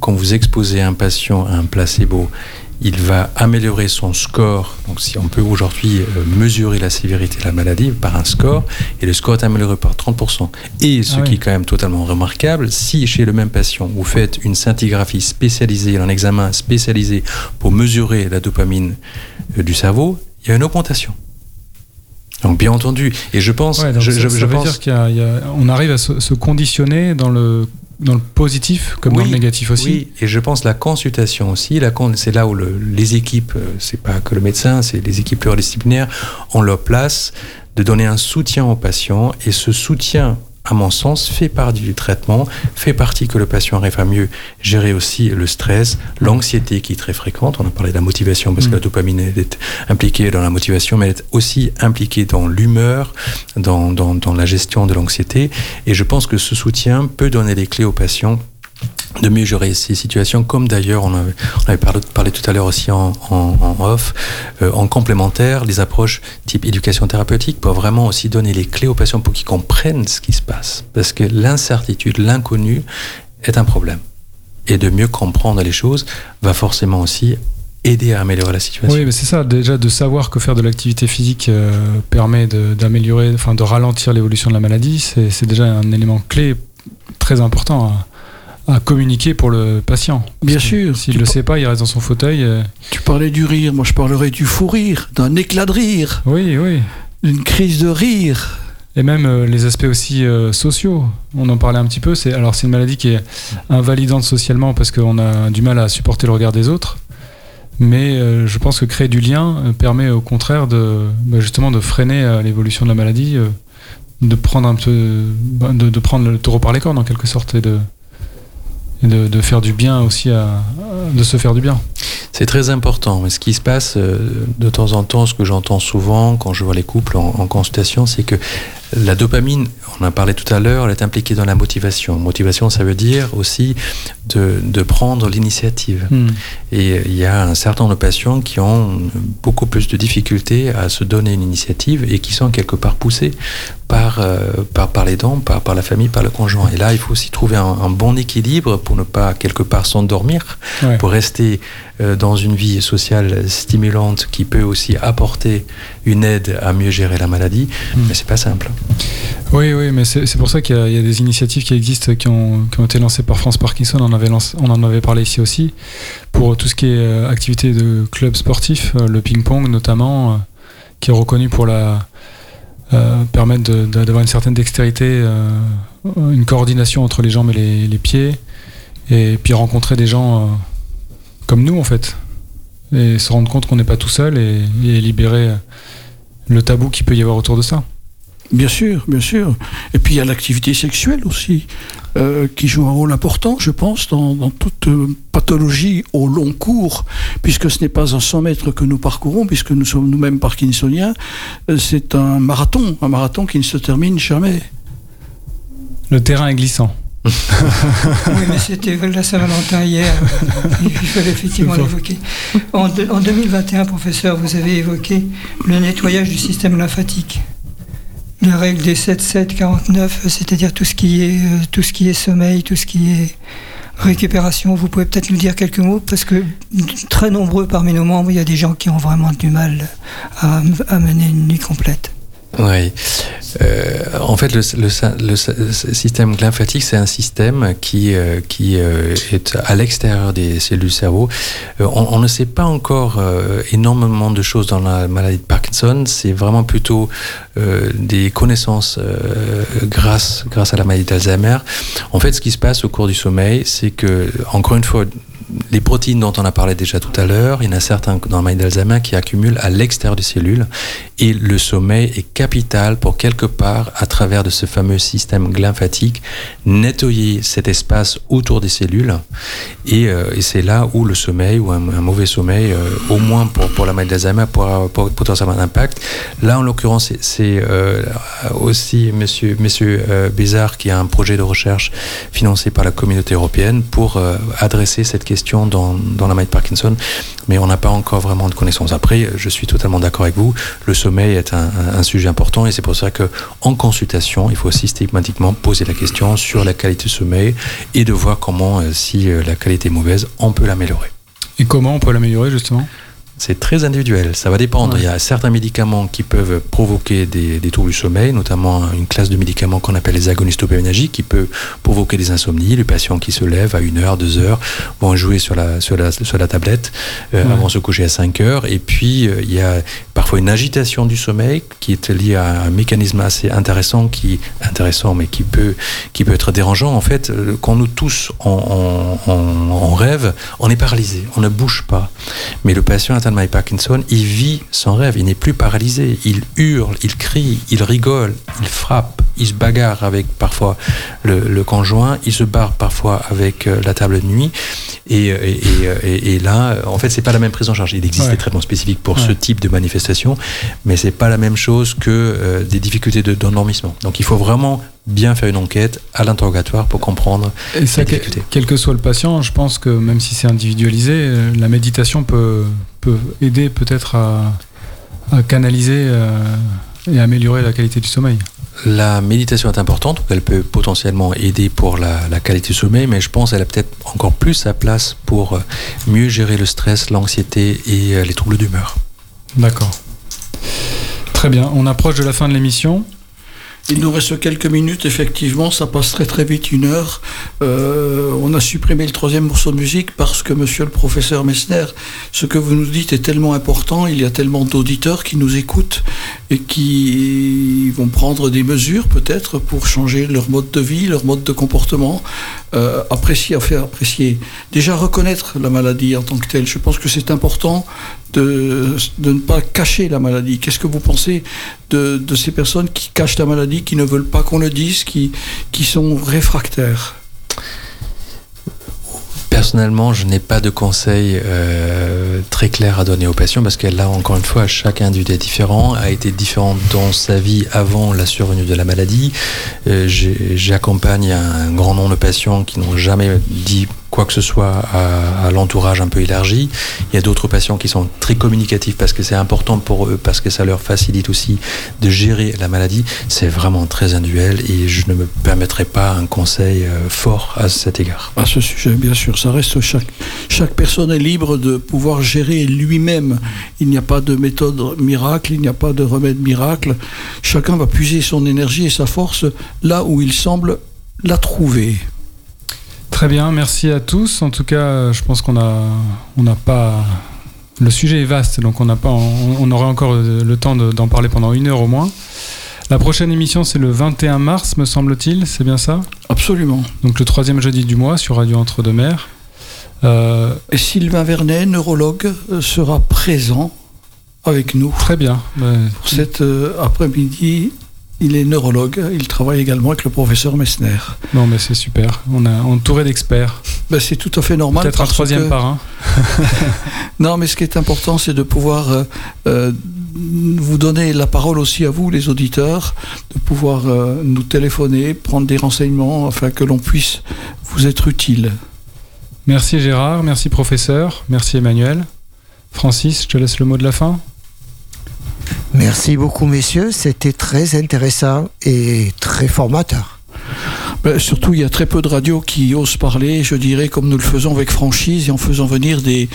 quand vous exposez un patient à un placebo il va améliorer son score. Donc si on peut aujourd'hui euh, mesurer la sévérité de la maladie par un score, et le score est amélioré par 30%. Et ce Ah qui est quand même totalement remarquable, si chez le même patient, vous faites une scintigraphie spécialisée, un examen spécialisé pour mesurer la dopamine euh, du cerveau, il y a une augmentation. Donc bien entendu, et je pense, Ouais, je, ça, je- ça je veut pense, dire qu'on arrive à se, se conditionner dans le, dans le positif comme dans le négatif aussi. Oui, et je pense la consultation aussi, la c'est là où le- les équipes, euh, c'est pas que le médecin, c'est les équipes pluridisciplinaires, ont leur place de donner un soutien aux patients et ce soutien à mon sens, fait partie du traitement, fait partie que le patient arrive à mieux gérer aussi le stress, l'anxiété qui est très fréquente. On a parlé de la motivation parce que la dopamine elle est impliquée dans la motivation, mais elle est aussi impliquée dans l'humeur, dans, dans, dans la gestion de l'anxiété. Et je pense que ce soutien peut donner les clés aux patients de mieux gérer ces situations, comme d'ailleurs on avait, parlé, tout à l'heure aussi en, off, euh, en complémentaire, les approches type éducation thérapeutique pour vraiment aussi donner les clés aux patients pour qu'ils comprennent ce qui se passe. Parce que l'incertitude, l'inconnu est un problème. Et de mieux comprendre les choses va forcément aussi aider à améliorer la situation. Oui, mais c'est ça, déjà de savoir que faire de l'activité physique euh, permet d'améliorer, enfin de ralentir l'évolution de la maladie, c'est déjà un élément clé très important à, communiquer pour le patient. Bien sûr. S'il ne le sait pas, il reste dans son fauteuil. euh, Tu parlais du rire, moi je parlerais du fou rire, d'un éclat de rire, Oui, oui. d'une crise de rire. Et même euh, les aspects aussi euh, sociaux. On en parlait un petit peu. C'est alors c'est une maladie qui est invalidante socialement parce qu'on a du mal à supporter le regard des autres. Mais euh, je pense que créer du lien permet au contraire de bah, justement de freiner l'évolution de la maladie, de prendre un peu, bah, de, de prendre le taureau par les cornes en quelque sorte et de et de, de faire du bien aussi à, de se faire du bien. C'est très important. Mais ce qui se passe euh, de temps en temps, ce que j'entends souvent quand je vois les couples en, en consultation, c'est que la dopamine, on en a parlé tout à l'heure, elle est impliquée dans la motivation. Motivation, ça veut dire aussi de, de prendre l'initiative. Hmm. Et il y a un certain nombre de patients qui ont beaucoup plus de difficultés à se donner une initiative et qui sont quelque part poussés par, euh, par, par les dents, par, par la famille, par le conjoint. Et là, il faut aussi trouver un, un bon équilibre pour ne pas quelque part s'endormir, Ouais. pour rester euh, dans une vie sociale stimulante qui peut aussi apporter une aide à mieux gérer la maladie. Hmm. Mais c'est pas simple. Oui, oui, mais c'est pour ça qu'il y, a- il y a des initiatives qui existent, qui ont, qui ont été lancées par France Parkinson. On en, avait lancé- on en avait parlé ici aussi. Pour tout ce qui est euh, activité de club sportif, euh, le ping-pong notamment, euh, qui est reconnu pour la, euh, permettre d'avoir une certaine dextérité, euh, une coordination entre les jambes et les, les pieds, et puis rencontrer des gens euh, comme nous en fait, et se rendre compte qu'on n'est pas tout seul et, et libérer euh, le tabou qu'il peut y avoir autour de ça. Bien sûr, bien sûr. Et puis il y a l'activité sexuelle aussi, euh, qui joue un rôle important, je pense, dans, dans toute pathologie au long cours, puisque ce n'est pas un 100 mètres que nous parcourons, puisque nous sommes nous-mêmes parkinsoniens, c'est un marathon, un marathon qui ne se termine jamais. Le terrain est glissant. Oui, mais c'était la Saint-Valentin hier. Il fallait effectivement l'évoquer. En, de- en 2021, professeur, vous avez évoqué le nettoyage du système lymphatique. La règle des 7-7-49, c'est-à-dire tout, ce qui est, euh, tout ce qui est sommeil, tout ce qui est récupération. Vous pouvez peut-être nous dire quelques mots parce que très nombreux parmi nos membres, il y a des gens qui ont vraiment du mal à, à mener une nuit complète. Oui. Euh, en fait, le, système lymphatique, c'est un système qui, euh, euh, est à l'extérieur des cellules du cerveau. On, on ne sait pas encore énormément de choses dans la maladie de Parkinson. C'est vraiment plutôt des connaissances grâce, grâce à la maladie d'Alzheimer. En fait, ce qui se passe au cours du sommeil, c'est que, encore une fois, les protéines dont on a parlé déjà tout à l'heure, il y en a certains dans la maladie d'Alzheimer qui accumulent à l'extérieur des cellules. Et le sommeil est capital pour quelque part, à travers de ce fameux système lymphatique, nettoyer cet espace autour des cellules. Et, euh, et c'est là où le sommeil ou un, mauvais sommeil, euh, au moins pour, pour la maladie d'Alzheimer, pourra pour, potentiellement un impact. Là, en l'occurrence, c'est- euh, aussi monsieur, monsieur Bézard qui a un projet de recherche financé par la communauté européenne pour adresser cette question dans, dans la maladie de Parkinson, mais on n'a pas encore vraiment de connaissances. Après, je suis totalement d'accord avec vous, le sommeil est un sujet important et c'est pour ça que en consultation, il faut systématiquement poser la question sur la qualité du sommeil et de voir comment, euh, si euh, la qualité est mauvaise, on peut l'améliorer. Et comment on peut l'améliorer justement? C'est très individuel, ça va dépendre. Ouais. Il y a certains médicaments qui peuvent provoquer des, des troubles du sommeil, notamment une classe de médicaments qu'on appelle les agonistes dopaminergiques qui peut provoquer des insomnies. Les patients qui se lèvent à 1 heure, 2 heures vont jouer sur la, sur la, sur la tablette euh, Ouais. avant de se coucher à 5 heures. Et puis, euh, il y a parfois une agitation du sommeil qui est liée à un mécanisme assez intéressant, qui, intéressant mais qui peut, qui peut être dérangeant. En fait, euh, quand nous tous on, on, on- on rêve, on est paralysé, on ne bouge pas. Mais le patient de Marie Parkinson, il vit son rêve, il n'est plus paralysé. Il hurle, il crie, il rigole, il frappe, il se bagarre avec parfois le, le conjoint, il se barre parfois avec euh, la table de nuit. Et, euh, et, et, et- et là, euh, en fait, c'est pas la même prise en charge. Il existe Ouais. des traitements spécifiques pour Ouais. ce type de manifestation, mais c'est pas la même chose que euh, des difficultés de- d'endormissement. Donc, il faut vraiment bien faire une enquête à l'interrogatoire pour comprendre Et ça, quel que soit le patient, je pense que même si c'est individualisé, la méditation peut, peut aider peut-être à, à canaliser euh, et améliorer la qualité du sommeil. La méditation est importante, elle peut potentiellement aider pour la, la qualité du sommeil, mais je pense qu'elle a peut-être encore plus sa place pour euh, mieux gérer le stress, l'anxiété et euh, les troubles d'humeur. D'accord. Très bien, on approche de la fin de l'émission. Il nous reste quelques minutes, effectivement, ça passe très très vite, une heure. Euh, on a supprimé le troisième morceau de musique parce que, monsieur le professeur Messner, ce que vous nous dites est tellement important, il y a tellement d'auditeurs qui nous écoutent et qui vont prendre des mesures peut-être pour changer leur mode de vie, leur mode de comportement, euh, apprécier, à faire apprécier. Déjà reconnaître la maladie en tant que telle, je pense que c'est important de, de ne pas cacher la maladie. Qu'est-ce que vous pensez de, de ces personnes qui cachent la maladie, qui ne veulent pas qu'on le dise, qui, qui sont réfractaires? Personnellement, je n'ai pas de conseils euh, très clairs à donner aux patients parce que là, encore une fois, chaque individu est différent, a été différent dans sa vie avant la survenue de la maladie. Euh, J'accompagne un grand nombre de patients qui n'ont jamais dit quoi que ce soit à, l'entourage un peu élargi. Il y a d'autres patients qui sont très communicatifs parce que c'est important pour eux, parce que ça leur facilite aussi de gérer la maladie. C'est vraiment très individuel et je ne me permettrai pas un conseil euh, fort à cet égard. À ce sujet, bien sûr, ça reste chaque, chaque personne est libre de pouvoir gérer lui-même. Il n'y a pas de méthode miracle, il n'y a pas de remède miracle. Chacun va puiser son énergie et sa force là où il semble la trouver. Très bien, merci à tous. En tout cas, je pense qu'on a, on n'a pas. Le sujet est vaste, donc on n'a pas, on, on aurait encore le temps de- d'en parler pendant une heure au moins. La prochaine émission, c'est le 21 mars, me semble-t-il. C'est bien ça? Absolument. Donc le troisième jeudi du mois sur Radio Entre-deux-Mers. Euh, Et Sylvain Vernet, neurologue, euh, sera présent avec nous. Très bien. Pour cet euh, après-midi, il est neurologue. Il travaille également avec le professeur Messner. Non, mais c'est super. On a entouré d'experts. Ben, c'est tout à fait normal. Peut-être un troisième que- par un. <laughs> Non, mais ce qui est important, c'est de pouvoir euh, euh, vous donner la parole aussi à vous, les auditeurs, de pouvoir euh, nous téléphoner, prendre des renseignements, afin que l'on puisse vous être utile. Merci Gérard, merci professeur, merci Emmanuel. Francis, je te laisse le mot de la fin. Merci beaucoup, messieurs. C'était très intéressant et très formateur. Ben, surtout, il y a très peu de radios qui osent parler, je dirais, comme nous le faisons avec franchise et en faisant venir des,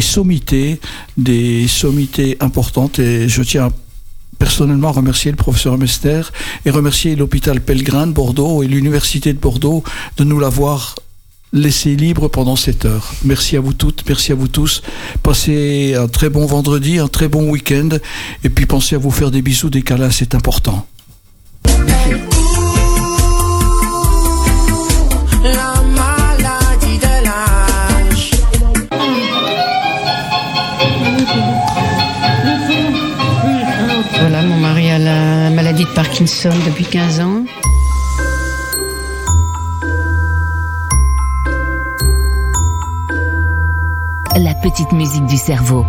sommités, des sommités importantes. Et je tiens personnellement à remercier le professeur Mester et remercier l'hôpital Pellegrin de Bordeaux et l'université de Bordeaux de nous l'avoir laissé libre pendant cette heure. Merci à vous toutes, merci à vous tous. Passez un très bon vendredi, un très bon week-end et puis pensez à vous faire des bisous, des câlins, c'est important. Voilà, mon mari a la maladie de Parkinson depuis 15 ans. La petite musique du cerveau.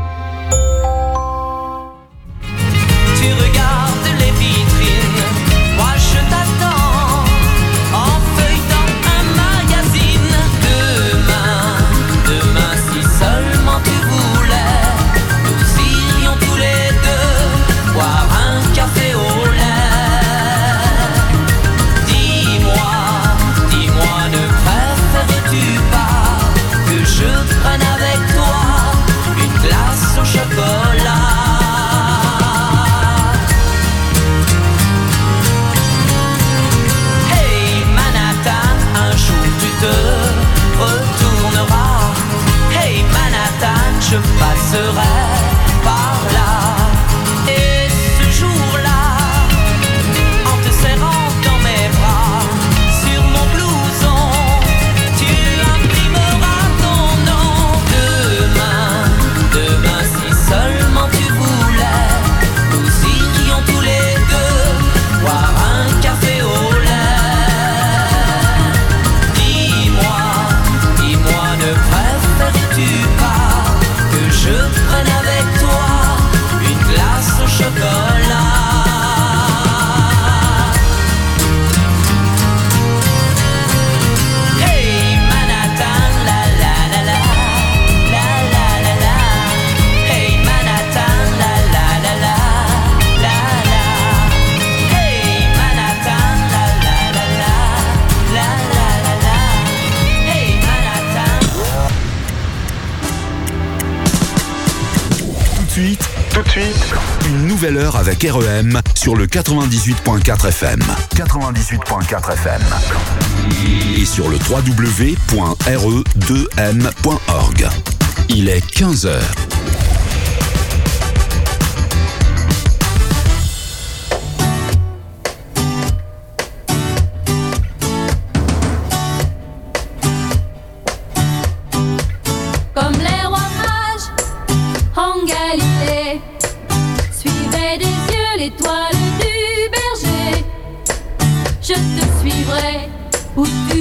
Sur le 98.4 FM. 98.4 FM. Et sur le www.re2m.org. Il est 15h.